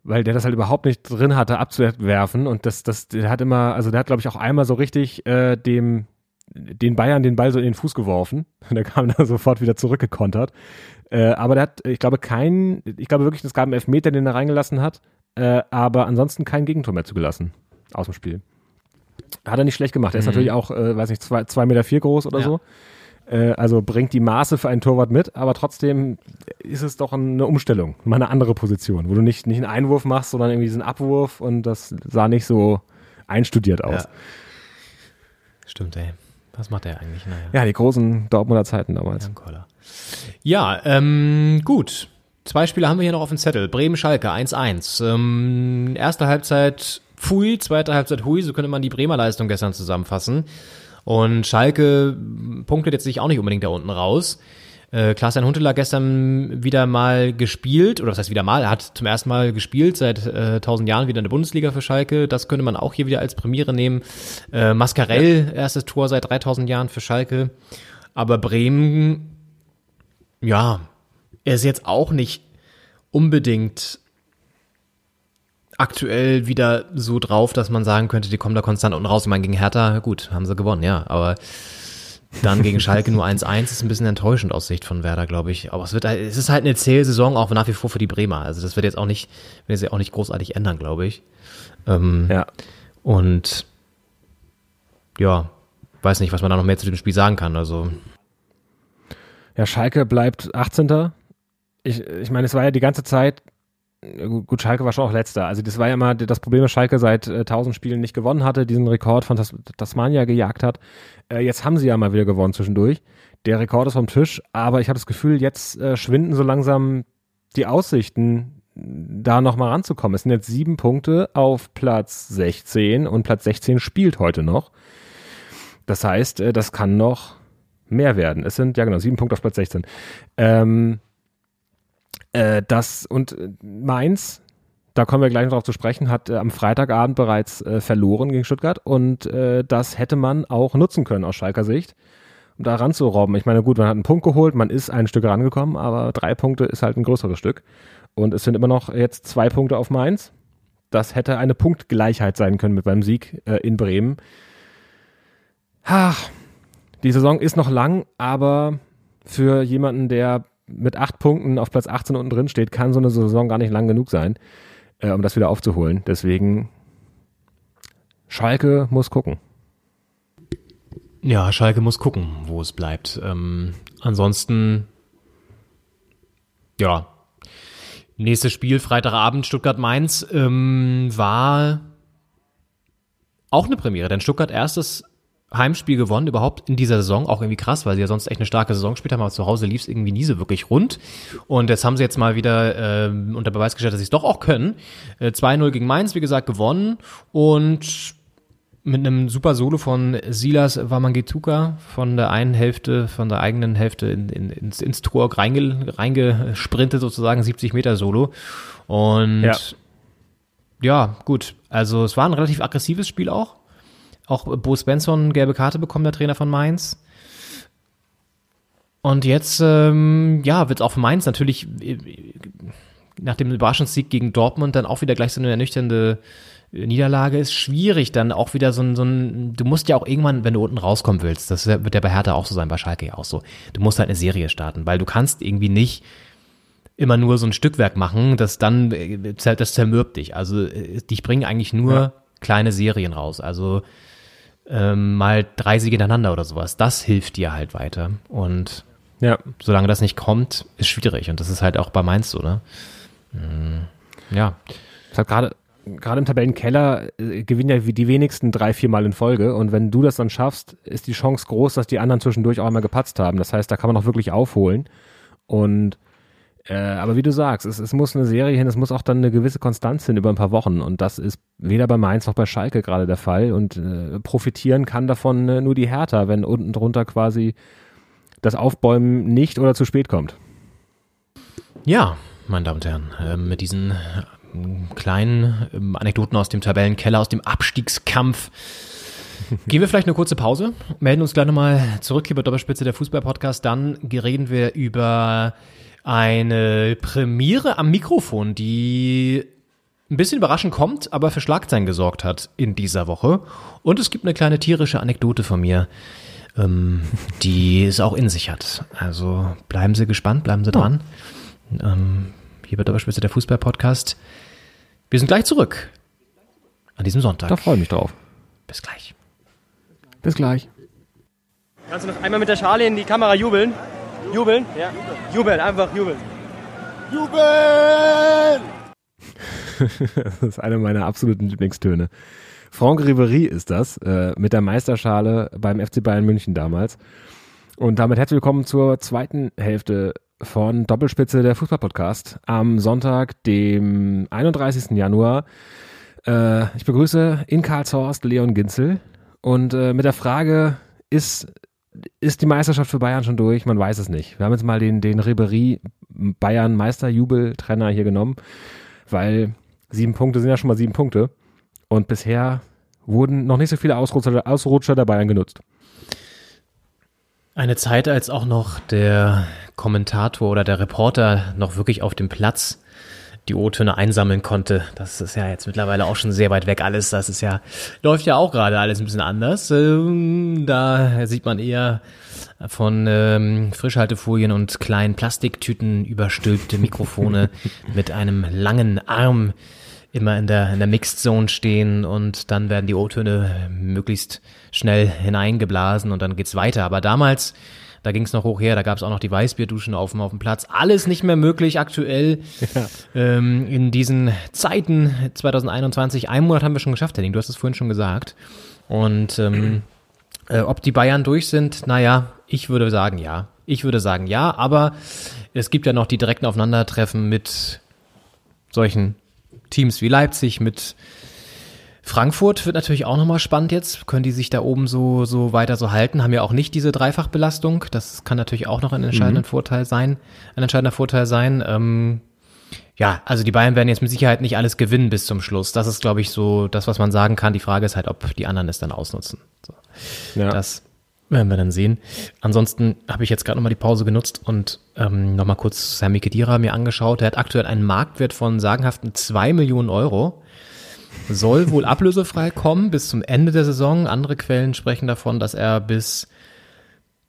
weil der das halt überhaupt nicht drin hatte, abzuwerfen. Und das, das, der hat immer, also der hat, glaube ich, auch einmal so richtig äh, dem, den Bayern den Ball so in den Fuß geworfen. Und <laughs> der kam dann sofort wieder zurückgekontert. Äh, aber der hat, ich glaube, keinen, ich glaube wirklich, es gab einen Elfmeter, den er reingelassen hat, äh, aber ansonsten kein Gegentor mehr zugelassen aus dem Spiel. Hat er nicht schlecht gemacht. Er ist Mhm. natürlich auch, äh, weiß nicht, zwei, zwei Meter vier groß oder Ja. so. Äh, also bringt die Maße für einen Torwart mit, aber trotzdem ist es doch eine Umstellung, mal eine andere Position, wo du nicht, nicht einen Einwurf machst, sondern irgendwie diesen Abwurf und das sah nicht so einstudiert aus. Ja. Stimmt, ey. Was macht er eigentlich? Naja. Ja, die großen Dortmunder Zeiten damals. Jan. Ja, ähm, gut. Zwei Spiele haben wir hier noch auf dem Zettel. Bremen-Schalke 1-1. Ähm, erste Halbzeit Pfui, zweite Halbzeit Hui, so könnte man die Bremer Leistung gestern zusammenfassen. Und Schalke punktet jetzt sich auch nicht unbedingt da unten raus. Äh, Klaas-Jan Huntelaar gestern wieder mal gespielt, oder was heißt wieder mal, er hat zum ersten Mal gespielt, seit äh, 1000 Jahren wieder in der Bundesliga für Schalke. Das könnte man auch hier wieder als Premiere nehmen. Äh, Mascarell, erstes Tor seit 3000 Jahren für Schalke. Aber Bremen, ja, er ist jetzt auch nicht unbedingt aktuell wieder so drauf, dass man sagen könnte, die kommen da konstant unten raus. Ich meine, gegen Hertha, gut, haben sie gewonnen, ja, aber dann gegen Schalke nur 1-1 ist ein bisschen enttäuschend aus Sicht von Werder, glaube ich. Aber es wird, es ist halt eine Zählsaison auch nach wie vor für die Bremer. Also das wird jetzt auch nicht, wird jetzt auch nicht großartig ändern, glaube ich. Ähm, Ja. Und ja, weiß nicht, was man da noch mehr zu dem Spiel sagen kann. Also Ja, Schalke bleibt 18. Ich, ich meine, es war ja die ganze Zeit, gut, Schalke war schon auch letzter. Also das war ja immer das Problem, dass Schalke seit äh, 1000 Spielen nicht gewonnen hatte, diesen Rekord von Tas Tasmania gejagt hat. Äh, jetzt haben sie ja mal wieder gewonnen zwischendurch. Der Rekord ist vom Tisch, aber ich habe das Gefühl, jetzt äh, schwinden so langsam die Aussichten, da nochmal ranzukommen. Es sind jetzt sieben Punkte auf Platz 16 und Platz 16 spielt heute noch. Das heißt, äh, das kann noch mehr werden. Es sind, ja genau, sieben Punkte auf Platz 16. Ähm, äh, das und äh, Mainz, da kommen wir gleich noch drauf zu sprechen, hat äh, am Freitagabend bereits äh, verloren gegen Stuttgart und äh, das hätte man auch nutzen können aus Schalker Sicht, um da ranzurobben. Ich meine, gut, man hat einen Punkt geholt, man ist ein Stück rangekommen, aber drei Punkte ist halt ein größeres Stück. Und es sind immer noch jetzt zwei Punkte auf Mainz. Das hätte eine Punktgleichheit sein können mit beim Sieg äh, in Bremen. Ach, die Saison ist noch lang, aber für jemanden, der mit acht Punkten auf Platz 18 unten drin steht, kann so eine Saison gar nicht lang genug sein, äh, um das wieder aufzuholen. Deswegen Schalke muss gucken. Ja, Schalke muss gucken, wo es bleibt. Ähm, ansonsten, ja, nächstes Spiel, Freitagabend, Stuttgart-Mainz, ähm, war auch eine Premiere, denn Stuttgart erstes Heimspiel gewonnen, überhaupt in dieser Saison, auch irgendwie krass, weil sie ja sonst echt eine starke Saison gespielt haben, aber zu Hause lief es irgendwie nie so wirklich rund. Und jetzt haben sie jetzt mal wieder ähm, unter Beweis gestellt, dass sie es doch auch können. Äh, 2-0 gegen Mainz, wie gesagt, gewonnen und mit einem super Solo von Silas Wamangituka von der einen Hälfte, von der eigenen Hälfte in, in, ins, ins Tor reinge, reingesprintet, sozusagen 70 Meter Solo. Und Ja. ja, gut. Also es war ein relativ aggressives Spiel auch. Auch Bo Svensson gelbe Karte bekommen, der Trainer von Mainz. Und jetzt, ähm, ja, wird es auch für Mainz natürlich äh, nach dem Überraschungssieg gegen Dortmund dann auch wieder gleich so eine ernüchternde äh, Niederlage ist schwierig, dann auch wieder so ein, so ein, du musst ja auch irgendwann, wenn du unten rauskommen willst, das wird ja bei Hertha auch so sein, bei Schalke ja auch so, du musst halt eine Serie starten, weil du kannst irgendwie nicht immer nur so ein Stückwerk machen, das dann, äh, das zermürbt dich. Also äh, dich bringen eigentlich nur Ja. kleine Serien raus. Also ähm, mal drei Siege hintereinander oder sowas. Das hilft dir halt weiter. Und Ja, solange das nicht kommt, ist schwierig. Und das ist halt auch bei Mainz so, ne? Mm, Ja. es hat gerade gerade im Tabellenkeller äh, gewinnen ja wie die wenigsten drei, vier Mal in Folge. Und wenn du das dann schaffst, ist die Chance groß, dass die anderen zwischendurch auch einmal gepatzt haben. Das heißt, da kann man auch wirklich aufholen. Und äh, aber wie du sagst, es, es muss eine Serie hin, es muss auch dann eine gewisse Konstanz hin über ein paar Wochen. Und das ist weder bei Mainz noch bei Schalke gerade der Fall. Und äh, profitieren kann davon äh, nur die Hertha, wenn unten drunter quasi das Aufbäumen nicht oder zu spät kommt. Ja, meine Damen und Herren, ähm, mit diesen ähm, kleinen ähm, Anekdoten aus dem Tabellenkeller, aus dem Abstiegskampf, <laughs> gehen wir vielleicht eine kurze Pause, melden uns gleich nochmal zurück hier bei Doppelspitze der Fußball-Podcast. Dann reden wir über eine Premiere am Mikrofon, die ein bisschen überraschend kommt, aber für Schlagzeilen gesorgt hat in dieser Woche. Und es gibt eine kleine tierische Anekdote von mir, ähm, <laughs> die es auch in sich hat. Also bleiben Sie gespannt, bleiben Sie dran. Ähm, hier bei Doppelspitze der Fußball-Podcast. Wir sind gleich zurück. An diesem Sonntag. Da freue ich mich drauf. Bis gleich. Bis gleich. Kannst du noch einmal mit der Schale in die Kamera jubeln? Jubeln? Ja. Jubeln, einfach jubeln. Jubel! <laughs> das ist einer meiner absoluten Lieblingstöne. Franck Ribéry ist das, äh, mit der Meisterschale beim FC Bayern München damals. Und damit herzlich willkommen zur zweiten Hälfte von Doppelspitze der Fußballpodcast am Sonntag, dem 31. Januar. Äh, ich begrüße in Karlshorst Leon Ginzel und äh, mit der Frage, ist, ist die Meisterschaft für Bayern schon durch? Man weiß es nicht. Wir haben jetzt mal den, den Ribéry Bayern Meisterjubeltrenner hier genommen, weil sieben Punkte sind ja schon mal sieben Punkte. Und bisher wurden noch nicht so viele Ausrutscher, Ausrutscher der Bayern genutzt. Eine Zeit, als auch noch der Kommentator oder der Reporter noch wirklich auf dem Platz die O-Töne einsammeln konnte. Das ist ja jetzt mittlerweile auch schon sehr weit weg alles. Das ist ja, läuft ja auch gerade alles ein bisschen anders. Ähm, da sieht man eher von ähm, Frischhaltefolien und kleinen Plastiktüten überstülpte Mikrofone <laughs> mit einem langen Arm immer in der, in der Mixed Zone stehen und dann werden die O-Töne möglichst schnell hineingeblasen und dann geht's weiter. Aber damals, da ging's noch hoch her, da gab's auch noch die Weißbierduschen auf, dem- auf dem Platz. Alles nicht mehr möglich aktuell ähm, in diesen Zeiten 2021. Einen Monat haben wir schon geschafft, Henning, du hast es vorhin schon gesagt. Und ähm, äh, ob die Bayern durch sind, naja, ich würde sagen ja. Ich würde sagen ja, aber es gibt ja noch die direkten Aufeinandertreffen mit solchen Teams wie Leipzig, mit Frankfurt wird natürlich auch nochmal spannend jetzt. Können die sich da oben so, so weiter so halten? Haben ja auch nicht diese Dreifachbelastung. Das kann natürlich auch noch ein entscheidender Vorteil sein. Ein entscheidender Vorteil sein. Ähm, ja, also die Bayern werden jetzt mit Sicherheit nicht alles gewinnen bis zum Schluss. Das ist, glaube ich, so das, was man sagen kann. Die Frage ist halt, ob die anderen es dann ausnutzen. So. Ja. Das werden wir dann sehen. Ansonsten habe ich jetzt gerade nochmal die Pause genutzt und ähm, nochmal kurz Sami Khedira mir angeschaut. Er hat aktuell einen Marktwert von sagenhaften 2 Millionen Euro. Soll wohl ablösefrei kommen bis zum Ende der Saison. Andere Quellen sprechen davon, dass er bis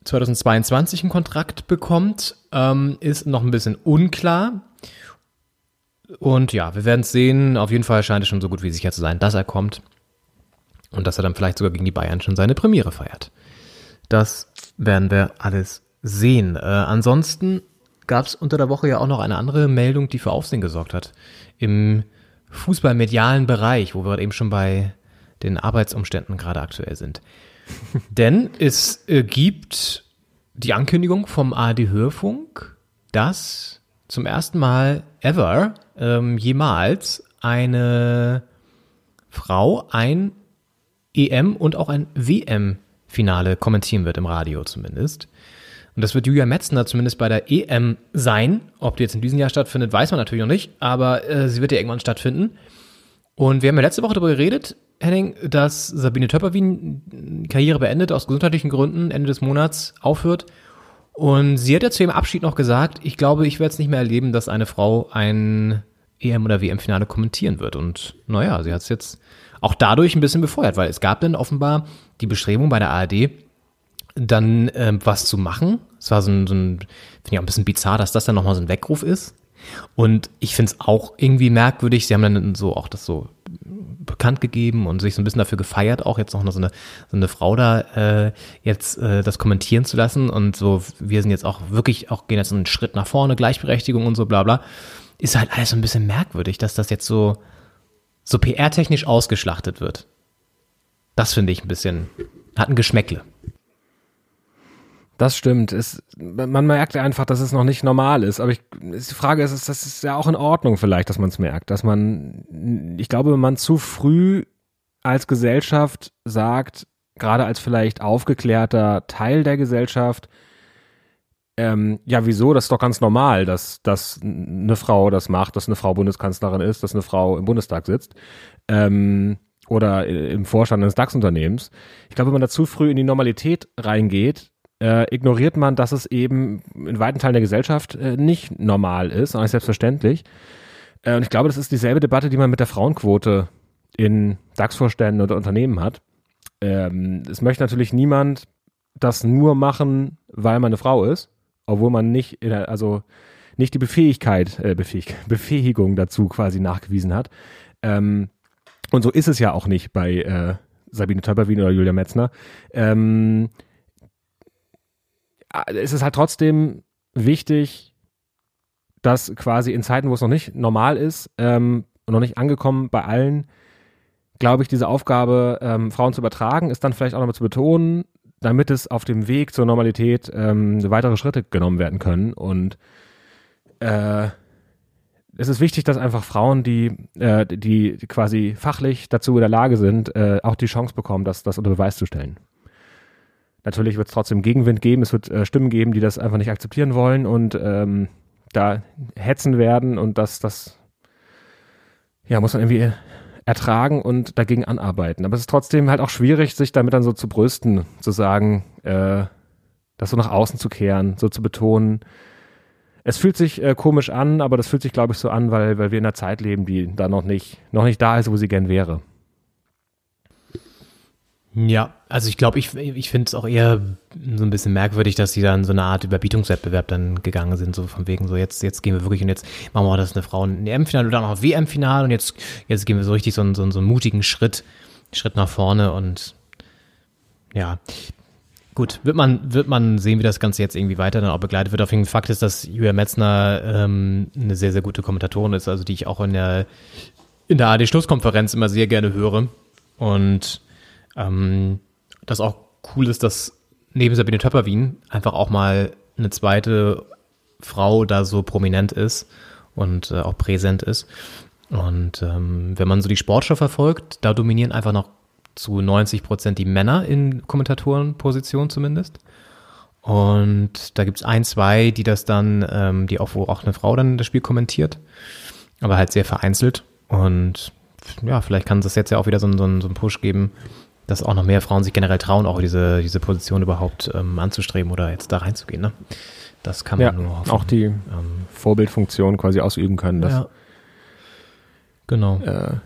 2022 einen Kontrakt bekommt. Ähm, ist noch ein bisschen unklar. Und ja, wir werden es sehen. Auf jeden Fall scheint es schon so gut wie sicher zu sein, dass er kommt. Und dass er dann vielleicht sogar gegen die Bayern schon seine Premiere feiert. Das werden wir alles sehen. Äh, ansonsten gab es unter der Woche ja auch noch eine andere Meldung, die für Aufsehen gesorgt hat. Im fußballmedialen Bereich, wo wir eben schon bei den Arbeitsumständen gerade aktuell sind. <laughs> Denn es äh, gibt die Ankündigung vom ARD Hörfunk, dass zum ersten Mal ever ähm, jemals eine Frau ein EM und auch ein WM-Finale kommentieren wird im Radio zumindest. Und das wird Julia Metzner zumindest bei der EM sein. Ob die jetzt in diesem Jahr stattfindet, weiß man natürlich noch nicht, aber äh, sie wird ja irgendwann stattfinden. Und wir haben ja letzte Woche darüber geredet, Henning, dass Sabine Töpperwien Karriere beendet, aus gesundheitlichen Gründen, Ende des Monats aufhört. Und sie hat ja zu ihrem Abschied noch gesagt, ich glaube, ich werde es nicht mehr erleben, dass eine Frau ein EM- oder WM-Finale kommentieren wird. Und naja, sie hat es jetzt auch dadurch ein bisschen befeuert, weil es gab dann offenbar die Bestrebung bei der ARD, dann ähm, was zu machen. Es war so ein, so ein finde ich auch ein bisschen bizarr, dass das dann nochmal so ein Weckruf ist. Und ich finde es auch irgendwie merkwürdig. Sie haben dann so auch das so bekannt gegeben und sich so ein bisschen dafür gefeiert, auch jetzt noch so eine, so eine Frau da äh, jetzt äh, das kommentieren zu lassen. Und so, wir sind jetzt auch wirklich, auch gehen jetzt einen Schritt nach vorne, Gleichberechtigung und so bla bla. Ist halt alles so ein bisschen merkwürdig, dass das jetzt so, so PR-technisch ausgeschlachtet wird. Das finde ich ein bisschen, hat ein Geschmäckle. Das stimmt. Es, man merkt einfach, dass es noch nicht normal ist. Aber ich, die Frage ist, ist, das ist ja auch in Ordnung vielleicht, dass man es merkt. Dass man, ich glaube, wenn man zu früh als Gesellschaft sagt, gerade als vielleicht aufgeklärter Teil der Gesellschaft, ähm, ja, wieso? Das ist doch ganz normal, dass, dass eine Frau das macht, dass eine Frau Bundeskanzlerin ist, dass eine Frau im Bundestag sitzt. Ähm, oder im Vorstand eines DAX-Unternehmens. Ich glaube, wenn man da zu früh in die Normalität reingeht, äh, ignoriert man, dass es eben in weiten Teilen der Gesellschaft äh, nicht normal ist, nicht selbstverständlich. Äh, und ich glaube, das ist dieselbe Debatte, die man mit der Frauenquote in DAX-Vorständen oder Unternehmen hat. Ähm, es möchte natürlich niemand das nur machen, weil man eine Frau ist, obwohl man nicht, der, also nicht die Befähigkeit, äh, Befähig <laughs> Befähigung dazu quasi nachgewiesen hat. Ähm, und so ist es ja auch nicht bei äh, Sabine Töpperwien oder Julia Metzner. Ähm, es ist halt trotzdem wichtig, dass quasi in Zeiten, wo es noch nicht normal ist ähm, und noch nicht angekommen bei allen, glaube ich, diese Aufgabe, ähm, Frauen zu übertragen, ist dann vielleicht auch nochmal zu betonen, damit es auf dem Weg zur Normalität ähm, weitere Schritte genommen werden können. Und äh, es ist wichtig, dass einfach Frauen, die, äh, die quasi fachlich dazu in der Lage sind, äh, auch die Chance bekommen, das, das unter Beweis zu stellen. Natürlich wird es trotzdem Gegenwind geben, es wird äh, Stimmen geben, die das einfach nicht akzeptieren wollen und ähm, da hetzen werden und das, das ja, muss man irgendwie ertragen und dagegen anarbeiten. Aber es ist trotzdem halt auch schwierig, sich damit dann so zu brüsten, zu sagen, äh, das so nach außen zu kehren, so zu betonen. Es fühlt sich äh, komisch an, aber das fühlt sich, glaube ich, so an, weil, weil wir in einer Zeit leben, die da noch nicht, noch nicht da ist, wo sie gern wäre. Ja, also ich glaube, ich, ich finde es auch eher so ein bisschen merkwürdig, dass sie dann so eine Art Überbietungswettbewerb dann gegangen sind, so von wegen so jetzt, jetzt gehen wir wirklich und jetzt machen wir das eine Frauen in EM-Finale oder noch WM-Finale und jetzt, jetzt gehen wir so richtig so einen, so, einen, so einen mutigen Schritt, Schritt nach vorne und ja, Gut, wird man, wird man sehen, wie das Ganze jetzt irgendwie weiter dann auch begleitet wird. Auf jeden Fall Fakt ist, dass Julia Metzner ähm, eine sehr, sehr gute Kommentatorin ist, also die ich auch in der, in der AD-Schlusskonferenz immer sehr gerne höre. Und ähm, das auch cool ist, dass neben Sabine Töpperwien einfach auch mal eine zweite Frau da so prominent ist und äh, auch präsent ist. Und ähm, wenn man so die Sportschau verfolgt, da dominieren einfach noch zu 90 Prozent die Männer in Kommentatorenposition zumindest. Und da gibt's ein, zwei, die das dann, ähm, die auch, wo auch eine Frau dann das Spiel kommentiert, aber halt sehr vereinzelt. Und ja, vielleicht kann es jetzt ja auch wieder so, so, so einen Push geben, dass auch noch mehr Frauen sich generell trauen, auch diese, diese Position überhaupt ähm, anzustreben oder jetzt da reinzugehen. Ne? Das kann man ja, nur hoffen. Auch die ähm, Vorbildfunktion quasi ausüben können. Dass, ja. Genau. Äh,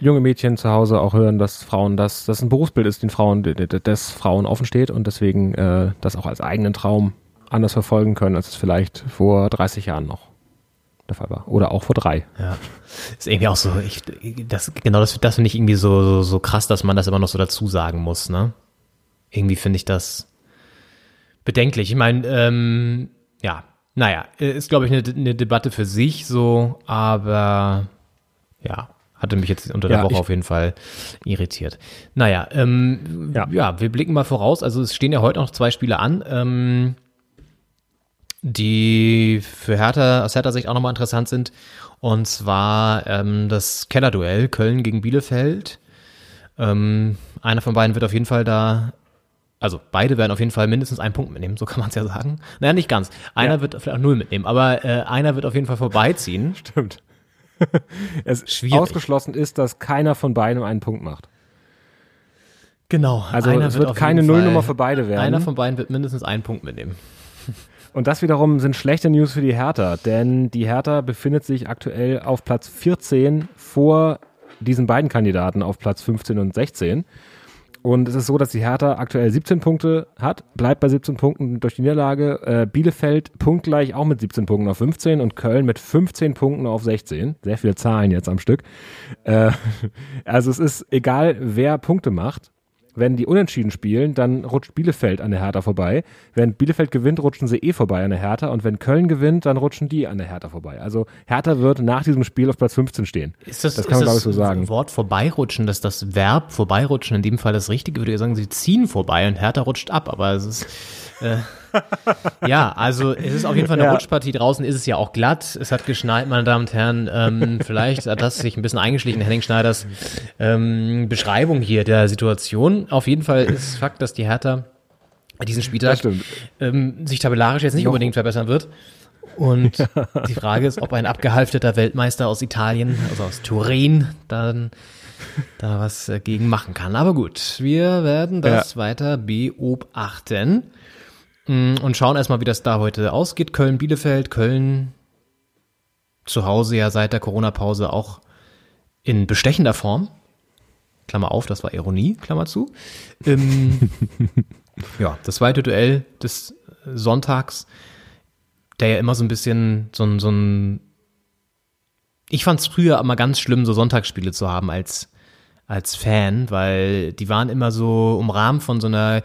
junge Mädchen zu Hause auch hören, dass Frauen das, das ein Berufsbild ist, den Frauen, des Frauen offen steht und deswegen äh, das auch als eigenen Traum anders verfolgen können, als es vielleicht vor 30 Jahren noch der Fall war. Oder auch vor drei. Ja. Ist irgendwie auch so, ich, das, genau das, das finde ich irgendwie so, so, so krass, dass man das immer noch so dazu sagen muss, ne? Irgendwie finde ich das bedenklich. Ich meine, ähm, ja, naja, ist, glaube ich, eine, eine Debatte für sich so, aber ja, hatte mich jetzt unter der Ja, Woche auf jeden Fall irritiert. Naja, ähm, ja. Ja. wir blicken mal voraus. Also es stehen ja heute noch zwei Spiele an, ähm, die für Hertha aus Hertha Sicht auch nochmal interessant sind. Und zwar ähm, das Kellerduell Köln gegen Bielefeld. Ähm, einer von beiden wird auf jeden Fall da, also beide werden auf jeden Fall mindestens einen Punkt mitnehmen, so kann man es ja sagen. Naja, nicht ganz. Einer Ja. wird vielleicht auch null mitnehmen, aber äh, einer wird auf jeden Fall vorbeiziehen. <laughs> Stimmt. <laughs> es Schwierig. ausgeschlossen ist, dass keiner von beiden einen Punkt macht. Genau. Also einer es wird auf keine Nullnummer für beide werden. Einer von beiden wird mindestens einen Punkt mitnehmen. Und das wiederum sind schlechte News für die Hertha, denn die Hertha befindet sich aktuell auf Platz 14 vor diesen beiden Kandidaten auf Platz 15 und 16. Und es ist so, dass die Hertha aktuell 17 Punkte hat, bleibt bei 17 Punkten durch die Niederlage. Äh, Bielefeld punktgleich auch mit 17 Punkten auf 15 und Köln mit 15 Punkten auf 16. Sehr viele Zahlen jetzt am Stück. Äh, <laughs> also es ist egal, wer Punkte macht. Wenn die unentschieden spielen, dann rutscht Bielefeld an der Hertha vorbei. Wenn Bielefeld gewinnt, rutschen sie eh vorbei an der Hertha. Und wenn Köln gewinnt, dann rutschen die an der Hertha vorbei. Also Hertha wird nach diesem Spiel auf Platz 15 stehen. Ist das, Das kann man, glaube ich, so sagen. Wort vorbeirutschen, dass das Verb vorbeirutschen in dem Fall das Richtige, würde ich sagen, sie ziehen vorbei und Hertha rutscht ab, aber es ist, äh, ja, also es ist auf jeden Fall eine Ja. Rutschpartie. Draußen ist es ja auch glatt. Es hat geschneit, meine Damen und Herren. Ähm, vielleicht hat das sich ein bisschen eingeschlichen, Henning Schneiders ähm, Beschreibung hier der Situation. Auf jeden Fall ist Fakt, dass die Hertha diesen Spieltag ähm, sich tabellarisch jetzt nicht unbedingt verbessern wird. Und <laughs> die Frage ist, ob ein abgehalfterter Weltmeister aus Italien, also aus Turin, dann da was äh, gegen machen kann. Aber gut, wir werden das weiter beobachten und schauen erstmal, wie das da heute ausgeht. Köln, Bielefeld, Köln zu Hause ja seit der Corona-Pause auch in bestechender Form. Klammer auf, das war Ironie, Klammer zu. Ähm, <laughs> ja, das zweite Duell des Sonntags, der ja immer so ein bisschen so ein, so ein ich fand es früher immer ganz schlimm, so Sonntagsspiele zu haben als, als Fan, weil die waren immer so umrahmt von so einer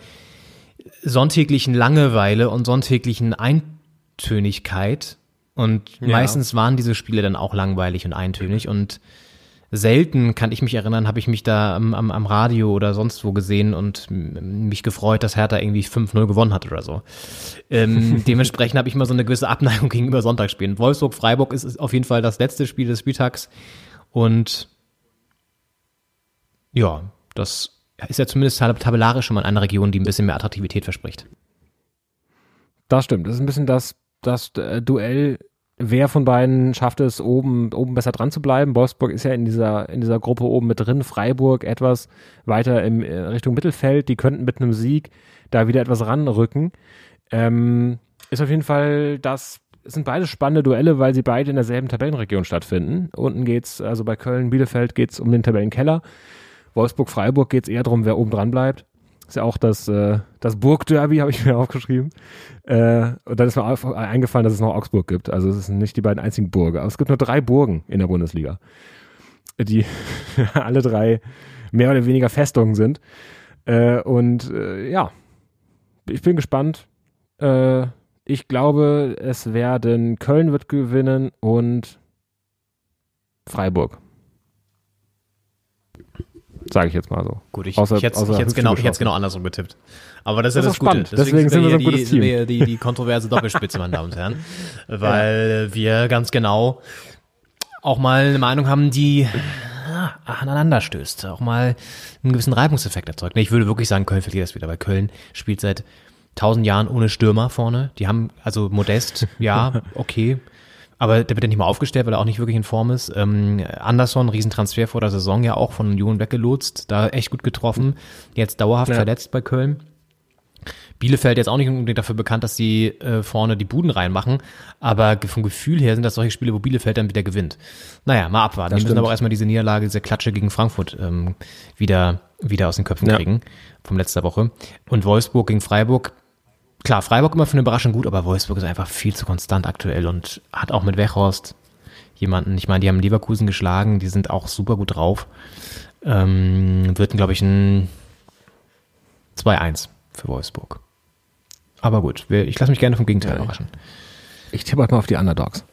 sonntäglichen Langeweile und sonntäglichen Eintönigkeit. Und meistens waren diese Spiele dann auch langweilig und eintönig. Und selten, kann ich mich erinnern, habe ich mich da am, am, am Radio oder sonst wo gesehen und mich gefreut, dass Hertha irgendwie 5-0 gewonnen hat oder so. Ähm, <laughs> dementsprechend habe ich immer so eine gewisse Abneigung gegenüber Sonntagsspielen. Wolfsburg-Freiburg ist, ist auf jeden Fall das letzte Spiel des Spieltags. Und ja, das ist ja zumindest tab- tabellarisch schon mal eine Region, die ein bisschen mehr Attraktivität verspricht. Das stimmt. Das ist ein bisschen das, das äh, Duell. Wer von beiden schafft es, oben, oben besser dran zu bleiben? Wolfsburg ist ja in dieser, in dieser Gruppe oben mit drin. Freiburg etwas weiter in Richtung Mittelfeld. Die könnten mit einem Sieg da wieder etwas ranrücken. Ähm, ist auf jeden Fall das, es sind beide spannende Duelle, weil sie beide in derselben Tabellenregion stattfinden. Unten geht's, also bei Köln, Bielefeld geht's um den Tabellenkeller. Wolfsburg, Freiburg geht's eher darum, wer oben dran bleibt. Ist ja auch das, äh, das Burgderby, <laughs> habe ich mir aufgeschrieben. Äh, und dann ist mir eingefallen, dass es noch Augsburg gibt. Also es sind nicht die beiden einzigen Burge. Aber es gibt nur drei Burgen in der Bundesliga, die <laughs> alle drei mehr oder weniger Festungen sind. Äh, und äh, ja, ich bin gespannt. Äh, ich glaube, es werden Köln wird gewinnen und Freiburg. Sage ich jetzt mal so. Gut, ich, Außer- ich hätte hätt's genau, genau andersrum getippt. Aber das ist ja Das das, Gute. spannend. Deswegen sind wir so ein gutes die, Team. wir die, die kontroverse Doppelspitze, meine Damen und Herren. <laughs> Weil wir ganz genau auch mal eine Meinung haben, die ah, aneinander stößt. Auch mal einen gewissen Reibungseffekt erzeugt. Ich würde wirklich sagen, Köln verliert das wieder, weil Köln spielt seit tausend Jahren ohne Stürmer vorne. Die haben, also Modest, ja, <laughs> okay. Aber der wird ja nicht mal aufgestellt, weil er auch nicht wirklich in Form ist. Ähm, Anderson, Riesentransfer vor der Saison ja auch von Union weggelotst, da echt gut getroffen. Jetzt dauerhaft Ja. verletzt bei Köln. Bielefeld jetzt auch nicht unbedingt dafür bekannt, dass sie äh, vorne die Buden reinmachen, aber vom Gefühl her sind das solche Spiele, wo Bielefeld dann wieder gewinnt. Naja, mal abwarten. Das Die müssen stimmt. aber auch erstmal diese Niederlage, diese Klatsche gegen Frankfurt ähm, wieder, wieder aus den Köpfen Ja. kriegen vom letzter Woche. Und Wolfsburg gegen Freiburg. Klar, Freiburg immer für eine Überraschung gut, aber Wolfsburg ist einfach viel zu konstant aktuell und hat auch mit Wechhorst jemanden, ich meine, die haben Leverkusen geschlagen, die sind auch super gut drauf. Ähm, wird, glaube ich, ein 2-1 für Wolfsburg. Aber gut, ich lasse mich gerne vom Gegenteil überraschen. Ich tippe halt mal auf die Underdogs.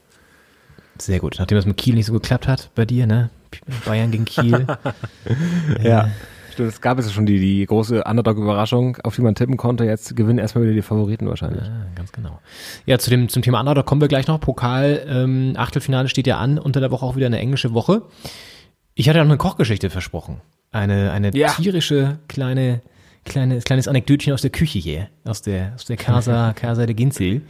Sehr gut. Nachdem das mit Kiel nicht so geklappt hat bei dir, ne? Bayern gegen Kiel. <laughs> Ja. Stimmt, es gab jetzt schon die, die große Underdog-Überraschung, auf die man tippen konnte. Jetzt gewinnen erstmal wieder die Favoriten wahrscheinlich. Ja, ganz genau. Ja, zu dem, zum Thema Underdog kommen wir gleich noch. Pokal, ähm, Achtelfinale steht ja an, unter der Woche auch wieder eine englische Woche. Ich hatte ja noch eine Kochgeschichte versprochen. Eine, eine Ja. tierische kleine, kleine, kleines Anekdötchen aus der Küche hier, aus der, aus der Casa, <laughs> Casa de Ginzel.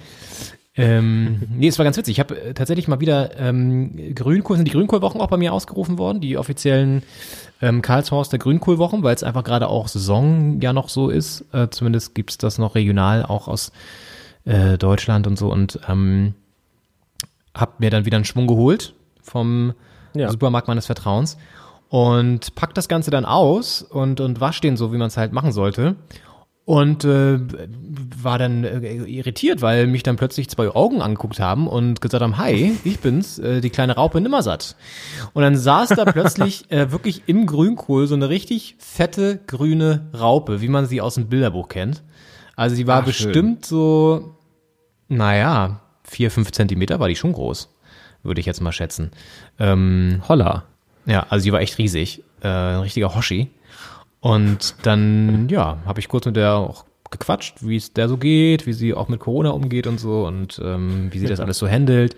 Ähm, nee, es war ganz witzig. Ich habe äh, tatsächlich mal wieder ähm, Grünkohl, sind die Grünkohlwochen auch bei mir ausgerufen worden, die offiziellen ähm, Karlshorster Grünkohlwochen, weil es einfach gerade auch Saison ja noch so ist. Äh, zumindest gibt's das noch regional auch aus äh, Deutschland und so und ähm, hab mir dann wieder einen Schwung geholt vom Ja. Supermarkt meines Vertrauens und pack das Ganze dann aus und, und wasch den so, wie man es halt machen sollte. Und äh, war dann äh, irritiert, weil mich dann plötzlich zwei Augen angeguckt haben und gesagt haben, hi, ich bin's, äh, die kleine Raupe Nimmersatt. Und dann saß da plötzlich <laughs> äh, wirklich im Grünkohl so eine richtig fette grüne Raupe, wie man sie aus dem Bilderbuch kennt. Also sie war Ach, schön. bestimmt so, naja, vier, fünf Zentimeter war die schon groß, würde ich jetzt mal schätzen. Ähm, Holla. ja, also die war echt riesig. Äh, ein richtiger Hoshi. Und dann, ja, habe ich kurz mit der auch gequatscht, wie es der so geht, wie sie auch mit Corona umgeht und so und ähm, wie sie das alles so handelt.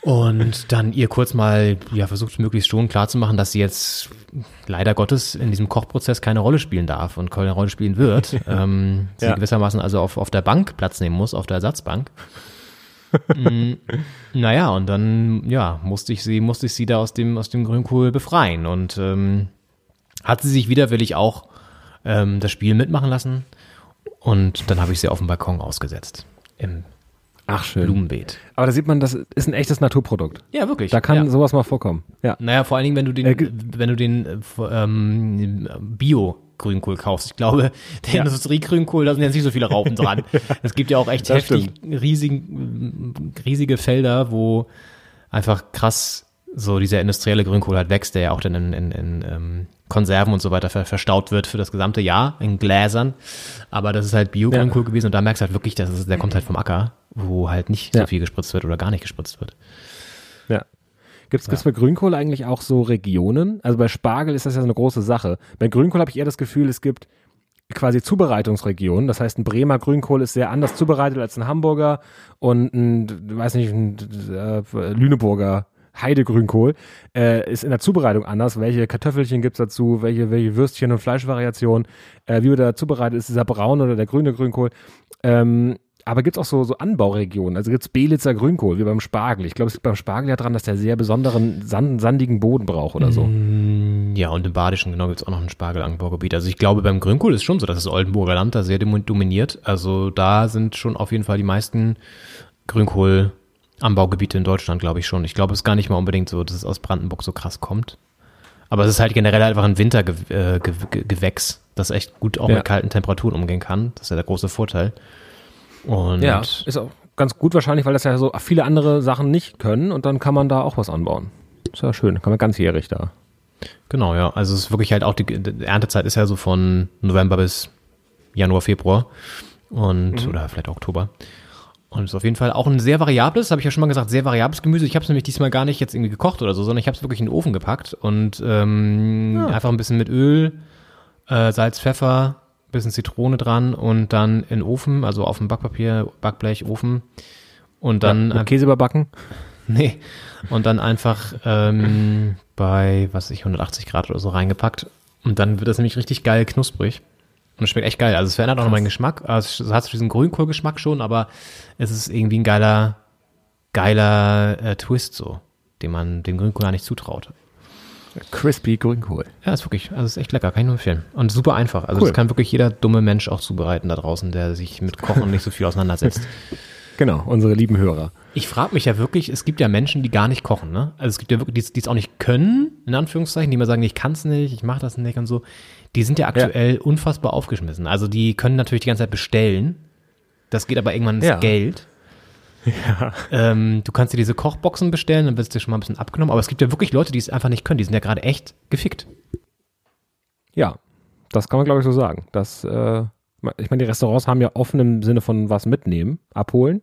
Und dann ihr kurz mal, ja, versucht möglichst schon klarzumachen, dass sie jetzt leider Gottes in diesem Kochprozess keine Rolle spielen darf und keine Rolle spielen wird. <laughs> ähm, sie Ja. gewissermaßen also auf, auf der Bank Platz nehmen muss, auf der Ersatzbank. Mm, naja, und dann, ja, musste ich sie, musste ich sie da aus dem, aus dem Grünkohl befreien. Und ähm, hat sie sich widerwillig auch ähm, das Spiel mitmachen lassen. Und dann habe ich sie auf dem Balkon ausgesetzt. Im Ach, schön. Blumenbeet. Aber da sieht man, das ist ein echtes Naturprodukt. Ja, wirklich. Da kann ja. sowas mal vorkommen. Ja. Naja, vor allen Dingen, wenn du den, Äh, wenn du den äh, ähm, Bio-Grünkohl kaufst. Ich glaube, der Ja. Industriegrünkohl, da sind jetzt nicht so viele Raupen dran. <laughs> Es gibt ja auch echt heftig riesigen, riesige Felder, wo einfach krass so dieser industrielle Grünkohl halt wächst, der ja auch dann in, in, in ähm, Konserven und so weiter ver verstaut wird für das gesamte Jahr in Gläsern. Aber das ist halt Bio-Grünkohl gewesen und da merkst du halt wirklich, dass es, der kommt halt vom Acker, wo halt nicht Ja. so viel gespritzt wird oder gar nicht gespritzt wird. Ja. Gibt es bei Grünkohl eigentlich auch so Regionen? Also bei Spargel ist das ja so eine große Sache. Bei Grünkohl habe ich eher das Gefühl, es gibt quasi Zubereitungsregionen. Das heißt, ein Bremer Grünkohl ist sehr anders zubereitet als ein Hamburger und ein, weiß nicht, ein äh, Lüneburger Heidegrünkohl äh, ist in der Zubereitung anders. Welche Kartoffelchen gibt's dazu? Welche, welche Würstchen und Fleischvariationen? Äh, wie wird er zubereitet? Ist dieser braune oder der grüne Grünkohl? Ähm, aber gibt's auch so, so Anbauregionen? Also gibt's Belitzer Grünkohl, wie beim Spargel. Ich glaube, es liegt beim Spargel ja dran, dass der sehr besonderen sand, sandigen Boden braucht oder so. Ja, und im Badischen, genau, gibt's auch noch ein Spargelanbaugebiet. Also ich glaube, beim Grünkohl ist schon so, dass das Oldenburger Land da sehr domin- dominiert. Also da sind schon auf jeden Fall die meisten Grünkohl-Anbaugebiete in Deutschland, glaube ich schon. Ich glaube, es ist gar nicht mal unbedingt so, dass es aus Brandenburg so krass kommt. Aber es ist halt generell einfach ein Wintergewächs, äh, das echt gut auch Ja. mit kalten Temperaturen umgehen kann. Das ist ja der große Vorteil. Und Ja, ist auch ganz gut wahrscheinlich, weil das ja so viele andere Sachen nicht können und dann kann man da auch was anbauen. Ist ja schön, kann man ganzjährig da. Genau, ja. Also es ist wirklich halt auch die, die Erntezeit ist ja so von November bis Januar, Februar und oder vielleicht Oktober. Und es ist auf jeden Fall auch ein sehr variables, habe ich ja schon mal gesagt, sehr variables Gemüse. Ich habe es nämlich diesmal gar nicht jetzt irgendwie gekocht oder so, sondern ich habe es wirklich in den Ofen gepackt und ähm, einfach ein bisschen mit Öl, äh, Salz, Pfeffer, bisschen Zitrone dran und dann in den Ofen, also auf dem Backpapier, Backblech, Ofen und dann Mit Käse überbacken. <laughs> Nee. Und dann einfach ähm, bei, was weiß ich, 180 Grad oder so reingepackt. Und dann wird das nämlich richtig geil knusprig. Und es schmeckt echt geil. Also es verändert auch noch meinen Geschmack. Also es hat diesen Grünkohlgeschmack schon, aber es ist irgendwie ein geiler, geiler äh, Twist so, den man dem Grünkohl gar nicht zutraut. Crispy Grünkohl. Ja, ist wirklich, also ist echt lecker, kann ich nur empfehlen. Und super einfach. Also Cool. das kann wirklich jeder dumme Mensch auch zubereiten da draußen, der sich mit Kochen <laughs> nicht so viel auseinandersetzt. Genau, unsere lieben Hörer. Ich frage mich ja wirklich, es gibt ja Menschen, die gar nicht kochen, ne? Also es gibt ja wirklich, die es auch nicht können, in Anführungszeichen, die mal sagen, ich kann's nicht, ich mache das nicht und so. Die sind ja aktuell unfassbar aufgeschmissen. Also die können natürlich die ganze Zeit bestellen. Das geht aber irgendwann ins Ja. Geld. Ja. Ähm, du kannst dir diese Kochboxen bestellen, dann wird es dir schon mal ein bisschen abgenommen. Aber es gibt ja wirklich Leute, die es einfach nicht können. Die sind ja gerade echt gefickt. Ja, das kann man glaube ich so sagen. Das, äh, ich meine, die Restaurants haben ja offen im Sinne von was mitnehmen, abholen.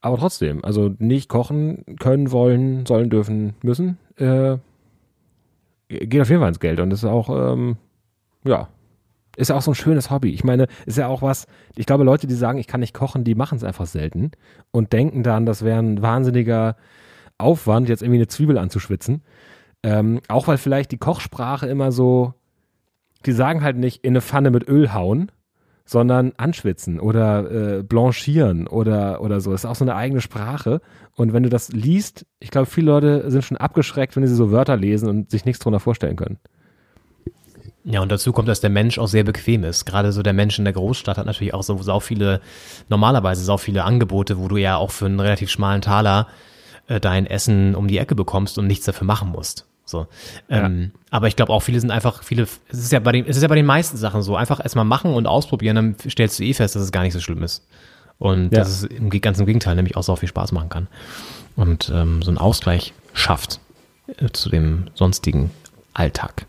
Aber trotzdem, also nicht kochen können, wollen, sollen, dürfen, müssen, äh, geht auf jeden Fall ins Geld. Und das ist auch, ähm, ja, ist ja auch so ein schönes Hobby. Ich meine, ist ja auch was, ich glaube, Leute, die sagen, ich kann nicht kochen, die machen es einfach selten und denken dann, das wäre ein wahnsinniger Aufwand, jetzt irgendwie eine Zwiebel anzuschwitzen. Ähm, auch weil vielleicht die Kochsprache immer so, die sagen halt nicht in eine Pfanne mit Öl hauen, sondern anschwitzen oder äh, blanchieren oder, oder so. Das ist auch so eine eigene Sprache. Und wenn du das liest, ich glaube, viele Leute sind schon abgeschreckt, wenn sie so Wörter lesen und sich nichts drunter vorstellen können. Ja, und dazu kommt, dass der Mensch auch sehr bequem ist. Gerade so der Mensch in der Großstadt hat natürlich auch so sau viele, normalerweise sau viele Angebote, wo du ja auch für einen relativ schmalen Taler äh, dein Essen um die Ecke bekommst und nichts dafür machen musst. So. Ähm, aber ich glaube auch viele sind einfach, viele, es ist ja bei den, es ist ja bei den meisten Sachen so, einfach erstmal machen und ausprobieren, dann stellst du eh fest, dass es gar nicht so schlimm ist. Und Ja. dass es im ganz im Gegenteil nämlich auch so viel Spaß machen kann. Und ähm, so einen Ausgleich schafft äh, zu dem sonstigen Alltag.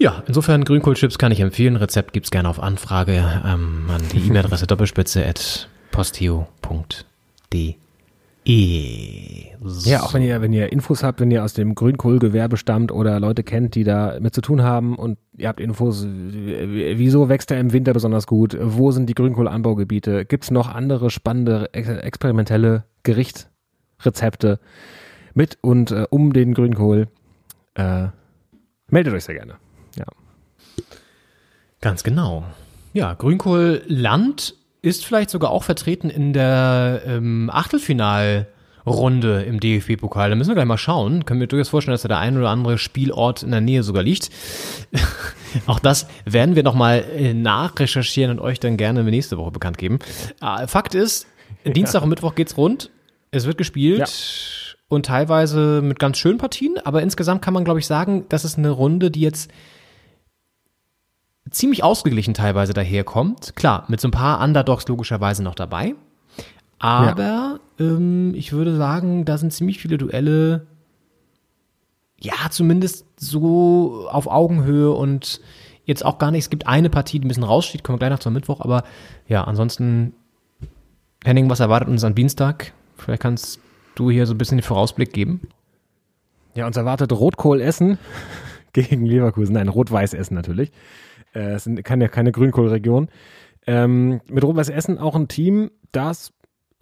Ja, insofern Grünkohlchips kann ich empfehlen. Rezept gibt's gerne auf Anfrage ähm, an die E-Mail-Adresse <laughs> doppelspitze at posteo.de. Ja, auch wenn ihr, wenn ihr Infos habt, wenn ihr aus dem Grünkohlgewerbe stammt oder Leute kennt, die da mit zu tun haben und ihr habt Infos, wieso wächst er im Winter besonders gut, wo sind die Grünkohlanbaugebiete, gibt's noch andere spannende, ex experimentelle Gerichtrezepte mit und äh, um den Grünkohl, äh, meldet euch sehr gerne. Ja. Ganz genau. Ja, Grünkohlland ist vielleicht sogar auch vertreten in der ähm, Achtelfinalrunde im DFB-Pokal. Da müssen wir gleich mal schauen. Können wir durchaus vorstellen, dass da der ein oder andere Spielort in der Nähe sogar liegt. <laughs> auch das werden wir nochmal äh, nachrecherchieren und euch dann gerne nächste Woche bekannt geben. Äh, Fakt ist, Dienstag und Mittwoch geht's rund. Es wird gespielt und teilweise mit ganz schönen Partien, aber insgesamt kann man, glaube ich, sagen, das ist eine Runde, die jetzt ziemlich ausgeglichen teilweise daherkommt. Klar, mit so ein paar Underdogs logischerweise noch dabei. Aber ähm, ich würde sagen, da sind ziemlich viele Duelle, ja, zumindest so auf Augenhöhe und jetzt auch gar nicht. Es gibt eine Partie, die ein bisschen raussteht, kommen wir gleich noch zum Mittwoch, aber ja, ansonsten, Henning, was erwartet uns am Dienstag? Vielleicht kannst du hier so ein bisschen den Vorausblick geben. Ja, uns erwartet Rotkohl Essen <laughs> gegen Leverkusen. Nein, Rot-Weiß Essen natürlich. Äh, es sind keine, keine Grünkohlregion. Ähm, mit Rot-Weiß Essen auch ein Team, das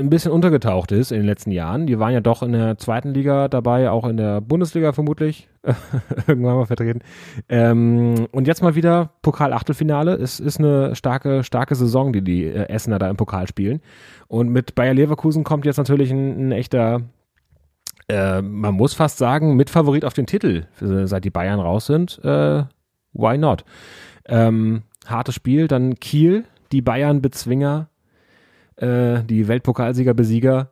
ein bisschen untergetaucht ist in den letzten Jahren. Die waren ja doch in der zweiten Liga dabei, auch in der Bundesliga vermutlich <laughs> irgendwann mal vertreten. Ähm, und jetzt mal wieder Pokal-Achtelfinale. Es ist eine starke, starke Saison, die die äh, Essener da im Pokal spielen. Und mit Bayer Leverkusen kommt jetzt natürlich ein, ein echter, äh, man muss fast sagen, Mitfavorit auf den Titel, äh, seit die Bayern raus sind. Äh, why not? Ähm, hartes Spiel, dann Kiel, die Bayern-Bezwinger äh, die Weltpokalsieger-Besieger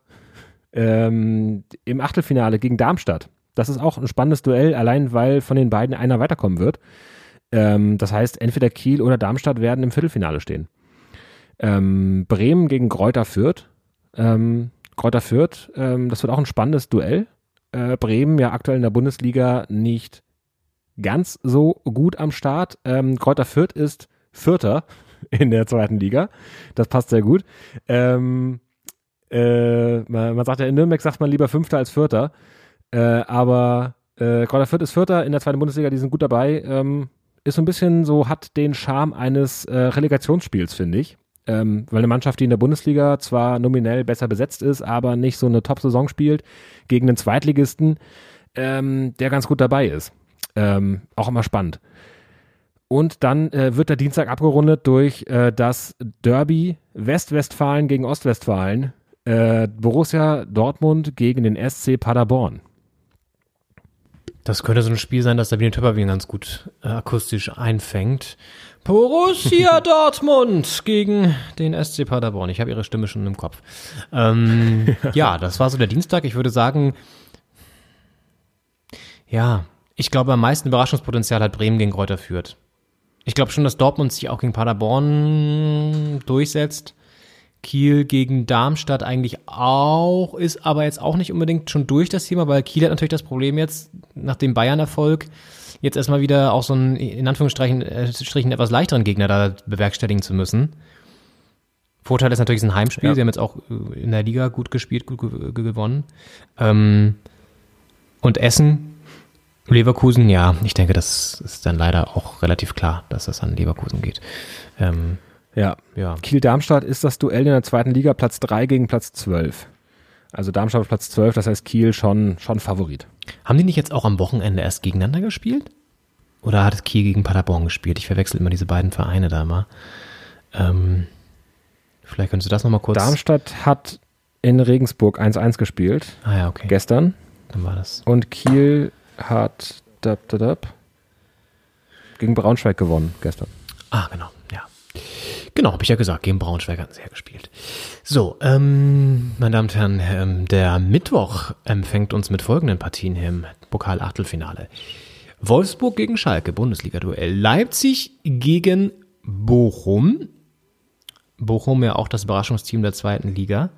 ähm, im Achtelfinale gegen Darmstadt. Das ist auch ein spannendes Duell, allein weil von den beiden einer weiterkommen wird. Ähm, das heißt, entweder Kiel oder Darmstadt werden im Viertelfinale stehen. Ähm, Bremen gegen Kräuter Fürth. Ähm, Kräuter Fürth, ähm, das wird auch ein spannendes Duell. Äh, Bremen ja aktuell in der Bundesliga nicht ganz so gut am Start. Ähm, Kräuter Fürth ist Vierter <laughs> in der zweiten Liga. Das passt sehr gut. Ähm, äh, man, man, sagt ja, in Nürnberg sagt man lieber Fünfter als Vierter. Äh, aber äh, Kräuter Fürth ist Vierter in der zweiten Bundesliga, die sind gut dabei. Ähm, ist so ein bisschen so, hat den Charme eines äh, Relegationsspiels, finde ich. Ähm, weil eine Mannschaft, die in der Bundesliga zwar nominell besser besetzt ist, aber nicht so eine Top-Saison spielt, gegen einen Zweitligisten, ähm, der ganz gut dabei ist. Ähm, auch immer spannend. Und dann äh, wird der Dienstag abgerundet durch äh, das Derby Westwestfalen gegen Ostwestfalen. Äh, Borussia Dortmund gegen den SC Paderborn. Das könnte so ein Spiel sein, das der Biene Töpperwien ganz gut äh, akustisch einfängt. Borussia <laughs> Dortmund gegen den SC Paderborn. Ich habe ihre Stimme schon im Kopf. Ähm, <laughs> ja, das war so der Dienstag. Ich würde sagen, ja, ich glaube, am meisten Überraschungspotenzial hat Bremen gegen Kräuter führt. Ich glaube schon, dass Dortmund sich auch gegen Paderborn durchsetzt. Kiel gegen Darmstadt eigentlich auch, ist aber jetzt auch nicht unbedingt schon durch das Thema, weil Kiel hat natürlich das Problem jetzt, nach dem Bayern-Erfolg, jetzt erstmal wieder auch so einen, in Anführungsstrichen, äh, etwas leichteren Gegner da bewerkstelligen zu müssen. Vorteil ist natürlich, es ist ein Heimspiel. Ja. Sie haben jetzt auch äh, in der Liga gut gespielt, gut gewonnen. Ähm, und Essen Leverkusen, ja, ich denke, das ist dann leider auch relativ klar, dass das an Leverkusen geht. Ähm, ja. ja. Kiel-Darmstadt ist das Duell in der zweiten Liga Platz 3 gegen Platz 12. Also Darmstadt Platz 12, das heißt Kiel schon, schon Favorit. Haben die nicht jetzt auch am Wochenende erst gegeneinander gespielt? Oder hat es Kiel gegen Paderborn gespielt? Ich verwechsel immer diese beiden Vereine da mal. Ähm, vielleicht könntest du das nochmal kurz. Darmstadt hat in Regensburg 1-1 gespielt. Ah ja, okay. Gestern. Dann war das. Und Kiel hat dab, dab, dab, gegen Braunschweig gewonnen gestern. Ah, genau, ja. Genau, habe ich ja gesagt, gegen Braunschweig hatten sie ja gespielt. So, ähm, meine Damen und Herren, ähm, der Mittwoch empfängt uns mit folgenden Partien im Pokal-Achtelfinale. Wolfsburg gegen Schalke, Bundesliga-Duell. Leipzig gegen Bochum. Bochum ja auch das Überraschungsteam der zweiten Liga.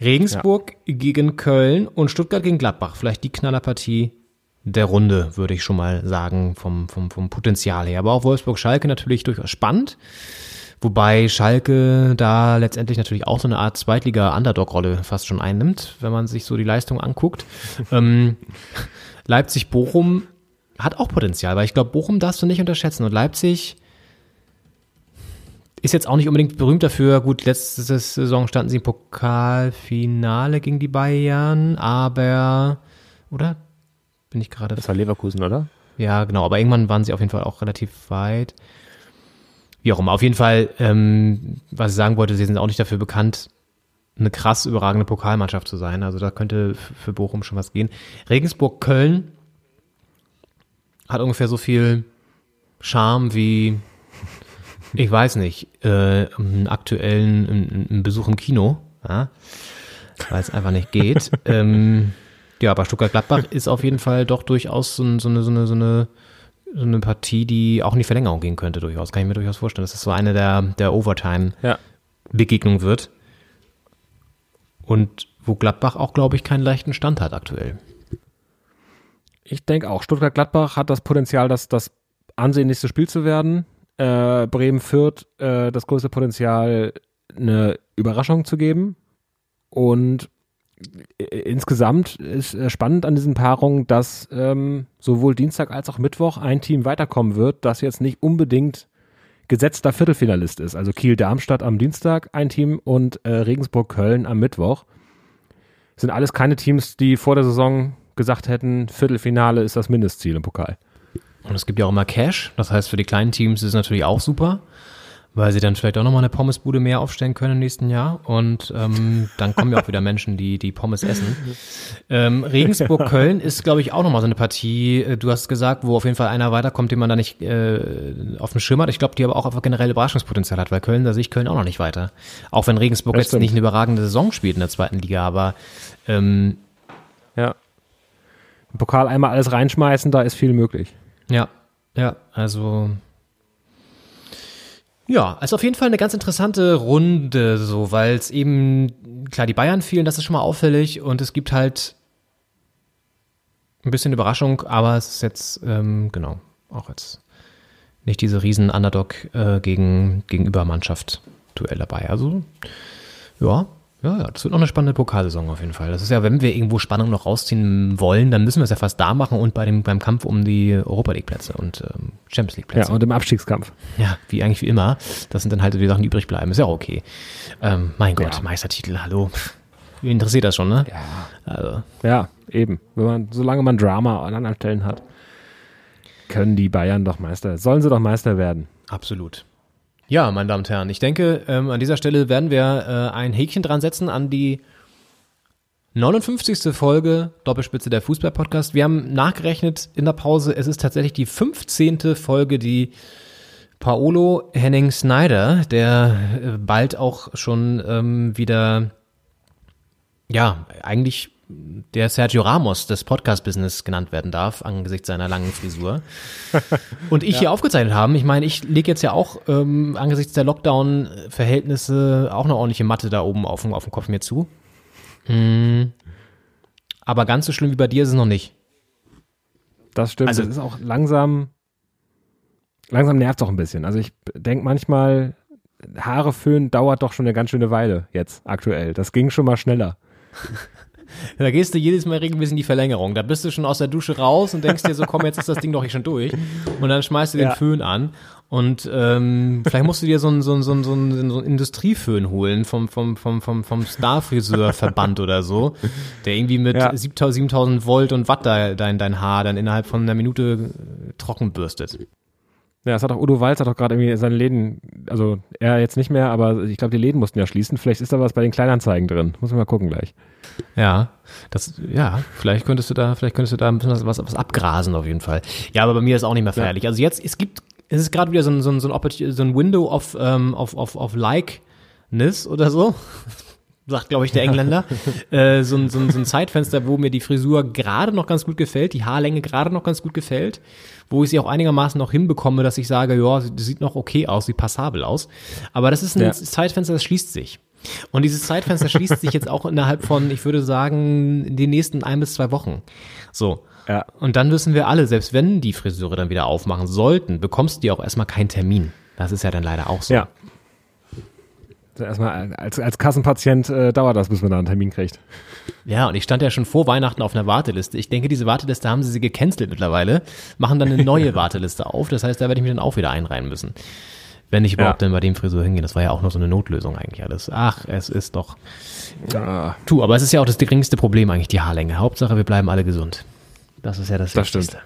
Regensburg ja. gegen Köln und Stuttgart gegen Gladbach. Vielleicht die Knallerpartie der Runde, würde ich schon mal sagen, vom, vom, vom Potenzial her. Aber auch Wolfsburg-Schalke natürlich durchaus spannend. Wobei Schalke da letztendlich natürlich auch so eine Art Zweitliga-Underdog-Rolle fast schon einnimmt, wenn man sich so die Leistung anguckt. <laughs> ähm, Leipzig-Bochum hat auch Potenzial, weil ich glaube, Bochum darfst du nicht unterschätzen. Und Leipzig ist jetzt auch nicht unbedingt berühmt dafür. Gut, letzte Saison standen sie im Pokalfinale gegen die Bayern, aber, oder? Bin ich gerade. Das war Leverkusen, oder? Ja, genau. Aber irgendwann waren sie auf jeden Fall auch relativ weit. Wie auch immer. Auf jeden Fall, ähm, was ich sagen wollte, sie sind auch nicht dafür bekannt, eine krass überragende Pokalmannschaft zu sein. Also da könnte für Bochum schon was gehen. Regensburg Köln hat ungefähr so viel Charme wie, ich weiß nicht, äh, einen aktuellen einen Besuch im Kino, ja? weil es einfach nicht geht. <laughs> ähm, ja, aber Stuttgart-Gladbach <laughs> ist auf jeden Fall doch durchaus so, so, eine, so, eine, so, eine, so eine Partie, die auch in die Verlängerung gehen könnte, durchaus. Kann ich mir durchaus vorstellen, dass das so eine der, der Overtime-Begegnungen wird. Und wo Gladbach auch, glaube ich, keinen leichten Stand hat aktuell. Ich denke auch, Stuttgart-Gladbach hat das Potenzial, das, das ansehnlichste Spiel zu werden. Äh, Bremen-Fürth äh, das größte Potenzial, eine Überraschung zu geben. Und insgesamt ist äh, spannend an diesen Paarungen, dass ähm, sowohl Dienstag als auch Mittwoch ein Team weiterkommen wird, das jetzt nicht unbedingt gesetzter Viertelfinalist ist. Also Kiel-Darmstadt am Dienstag ein Team und äh, Regensburg-Köln am Mittwoch. Sind alles keine Teams, die vor der Saison gesagt hätten, Viertelfinale ist das Mindestziel im Pokal. Und es gibt ja auch immer Cash. Das heißt, für die kleinen Teams ist es natürlich auch super, weil sie dann vielleicht auch nochmal eine Pommesbude mehr aufstellen können im nächsten Jahr. Und ähm, dann kommen ja auch wieder Menschen, die die Pommes essen. Ähm, Regensburg-Köln <laughs> ist, glaube ich, auch nochmal so eine Partie. äh, Du hast gesagt, wo auf jeden Fall einer weiterkommt, den man da nicht äh, auf dem Schirm hat. Ich glaube, die aber auch einfach generell Überraschungspotenzial hat, weil Köln, da sehe ich Köln auch noch nicht weiter. Auch wenn Regensburg jetzt nicht eine überragende Saison spielt in der zweiten Liga, aber ähm, Ja. Im Pokal einmal alles reinschmeißen, da ist viel möglich. Ja, ja, also. Ja, also auf jeden Fall eine ganz interessante Runde, so, weil es eben, klar, die Bayern fehlen, das ist schon mal auffällig und es gibt halt ein bisschen Überraschung, aber es ist jetzt, ähm, genau, auch jetzt nicht diese riesen Underdog äh, gegen, gegenüber Mannschaft Duell dabei. Also, ja, ja, ja, das wird noch eine spannende Pokalsaison auf jeden Fall. Das ist ja, wenn wir irgendwo Spannung noch rausziehen wollen, dann müssen wir es ja fast da machen und bei dem, beim Kampf um die Europa League Plätze und ähm, Champions League Ja, Plätze. und im Abstiegskampf. Ja, wie eigentlich wie immer. Das sind dann halt die Sachen, die übrig bleiben. Ist ja auch okay. Ähm, mein Gott, Ja. Meistertitel, hallo. Wie interessiert das schon, ne? Ja. Also, Ja, eben. Wenn man, solange man Drama an anderen Stellen hat, können die Bayern doch Meister, sollen sie doch Meister werden. absolut. Ja, meine Damen und Herren, ich denke, ähm, an dieser Stelle werden wir äh, ein Häkchen dran setzen an die 59. Folge Doppelspitze der Fußball-Podcast. Wir haben nachgerechnet in der Pause, es ist tatsächlich die 15. Folge, die Paolo Henning Snyder, der äh, bald auch schon ähm, wieder, ja, eigentlich der Sergio Ramos des Podcast-Business genannt werden darf, angesichts seiner langen Frisur. <laughs> Und ich hier aufgezeichnet haben. Ich meine, ich lege jetzt ja auch ähm, angesichts der Lockdown-Verhältnisse auch eine ordentliche Matte da oben auf, dem- auf dem Kopf mir zu. Hm. Aber ganz so schlimm wie bei dir ist es noch nicht. Das stimmt. Also- das ist auch langsam, langsam nervt es auch ein bisschen. Also ich denke manchmal, Haare föhnen dauert doch schon eine ganz schöne Weile jetzt aktuell. Das ging schon mal schneller. <laughs> <laughs> Da gehst du jedes Mal regelmäßig in die Verlängerung. Da bist du schon aus der Dusche raus und denkst dir so, komm, jetzt ist das Ding doch hier schon durch. Und dann schmeißt du den Ja. Föhn an. Und ähm, vielleicht musst du dir so einen so einen- so einen- so einen so einen Industrieföhn holen vom, vom, vom, vom, vom Starfriseurverband oder so, der irgendwie mit Ja. 7000 7000 Volt und Watt da, dein, dein Haar dann innerhalb von einer Minute trocken bürstet. Ja, das hat auch Udo Walz hat auch gerade irgendwie seine Läden, also er jetzt nicht mehr, aber ich glaube, die Läden mussten ja schließen. Vielleicht ist da was bei den Kleinanzeigen drin. Muss man mal gucken gleich. Ja, das, ja, vielleicht könntest du da, vielleicht könntest du da ein bisschen was, was, abgrasen auf jeden Fall. Ja, aber bei mir ist auch nicht mehr feierlich. Also jetzt, es gibt, es ist gerade wieder so ein, so ein, so ein, so ein Window of, ähm, of, of, of Likeness oder so. <laughs> Sagt, glaube ich, der Engländer. <laughs> äh, so, ein, so, ein, so ein Zeitfenster, wo mir die Frisur gerade noch ganz gut gefällt, die Haarlänge gerade noch ganz gut gefällt, wo ich sie auch einigermaßen noch hinbekomme, dass ich sage, ja, sie sieht noch okay aus, sieht passabel aus. Aber das ist ein Ja. Zeitfenster, das schließt sich. Und dieses Zeitfenster schließt sich jetzt auch innerhalb von, ich würde sagen, den nächsten ein bis zwei Wochen. So. Ja. Und dann wissen wir alle, selbst wenn die Friseure dann wieder aufmachen sollten, bekommst du ja auch erstmal keinen Termin. Das ist ja dann leider auch so. Ja. Erstmal als, als Kassenpatient äh, dauert das, bis man da einen Termin kriegt. Ja, und ich stand ja schon vor Weihnachten auf einer Warteliste. Ich denke, diese Warteliste haben sie sie gecancelt mittlerweile, machen dann eine <laughs> neue Warteliste auf. Das heißt, da werde ich mich dann auch wieder einreihen müssen. Wenn ich überhaupt Ja. dann bei dem Friseur hingehe. Das war ja auch nur so eine Notlösung eigentlich alles. Ach, es ist doch. Ah, Tu, aber es ist ja auch das geringste Problem eigentlich, die Haarlänge. Hauptsache, wir bleiben alle gesund. Das ist ja das, Das Wichtigste.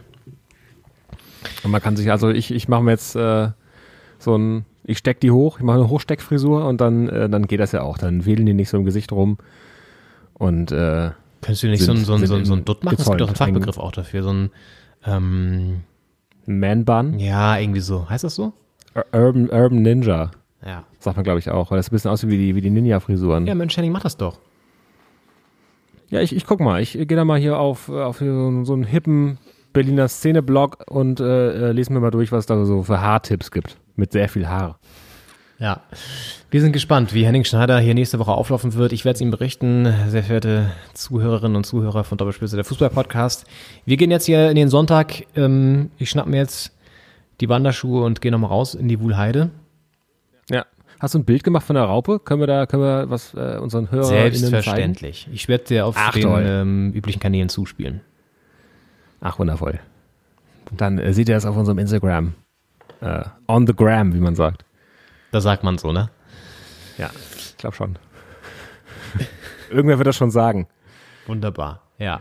Und man kann sich, also ich, ich mache mir jetzt äh, so ein, ich steck die hoch, ich mache eine Hochsteckfrisur und dann, äh, dann geht das ja auch. Dann wählen die nicht so im Gesicht rum. Und äh, Könntest du nicht so, ein- Sind- so, ein- so, ein- so ein Dutt machen? Es gibt doch einen. Fachbegriff auch dafür. So ein, ähm, Man-Bun, ja, irgendwie so. Heißt das so? Ur- Urban, Urban Ninja, Ja. sagt man glaube ich auch, weil das ein bisschen aussieht wie die, wie die Ninja-Frisuren. Ja, Mensch, Henning, mach das doch. Ja, ich, ich guck mal. Ich gehe da mal hier auf, auf hier so, einen- so einen hippen Berliner Szene-Blog und äh, äh, lese mir mal durch, was es da so für Haartipps gibt. Mit sehr viel Haar. Ja, wir sind gespannt, wie Henning Schneider hier nächste Woche auflaufen wird. Ich werde es ihm berichten, sehr verehrte Zuhörerinnen und Zuhörer von Doppelspitze, der Fußball-Podcast. Wir gehen jetzt hier in den Sonntag. Ähm, ich schnapp mir jetzt die Wanderschuhe und gehe nochmal raus in die Wuhlheide. Ja. Hast du ein Bild gemacht von der Raupe? Können wir da, können wir was äh, unseren Hörern Selbstverständlich. Ich werde dir auf Ach, den ähm, üblichen Kanälen zuspielen. Ach, wundervoll. Dann äh, seht ihr das auf unserem Instagram. Äh, on the gram, wie man sagt. Da sagt man so, ne? Ja, ich glaube schon. <laughs> Irgendwer wird das schon sagen. Wunderbar, ja.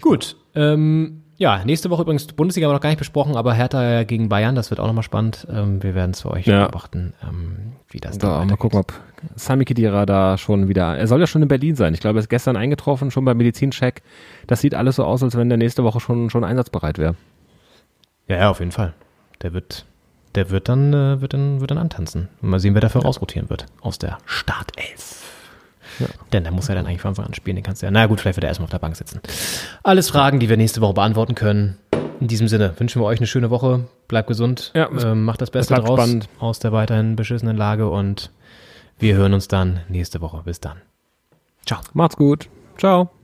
Gut, ähm, ja, nächste Woche übrigens Bundesliga haben wir noch gar nicht besprochen, aber Hertha gegen Bayern, das wird auch nochmal spannend. Ähm, wir werden es für euch Ja. beobachten, ähm, wie das Da, mal gucken, ob Sami Khedira da schon wieder. Er soll ja schon in Berlin sein. Ich glaube, er ist gestern eingetroffen, schon beim Medizincheck. Das sieht alles so aus, als wenn der nächste Woche schon, schon einsatzbereit wäre. Ja, ja, auf jeden Fall. Der wird, der wird dann, äh, wird dann, wird dann antanzen. Mal sehen, wer dafür rausrotieren wird aus der Startelf. Denn der muss ja dann eigentlich von Anfang an spielen, den kannst du ja. Na gut, vielleicht wird er erstmal auf der Bank sitzen. Alles Fragen, die wir nächste Woche beantworten können. In diesem Sinne wünschen wir euch eine schöne Woche. Bleibt gesund. Ja, ähm, macht das Beste draus spannend. aus der weiterhin beschissenen Lage und wir hören uns dann nächste Woche. Bis dann. Ciao. Macht's gut. Ciao.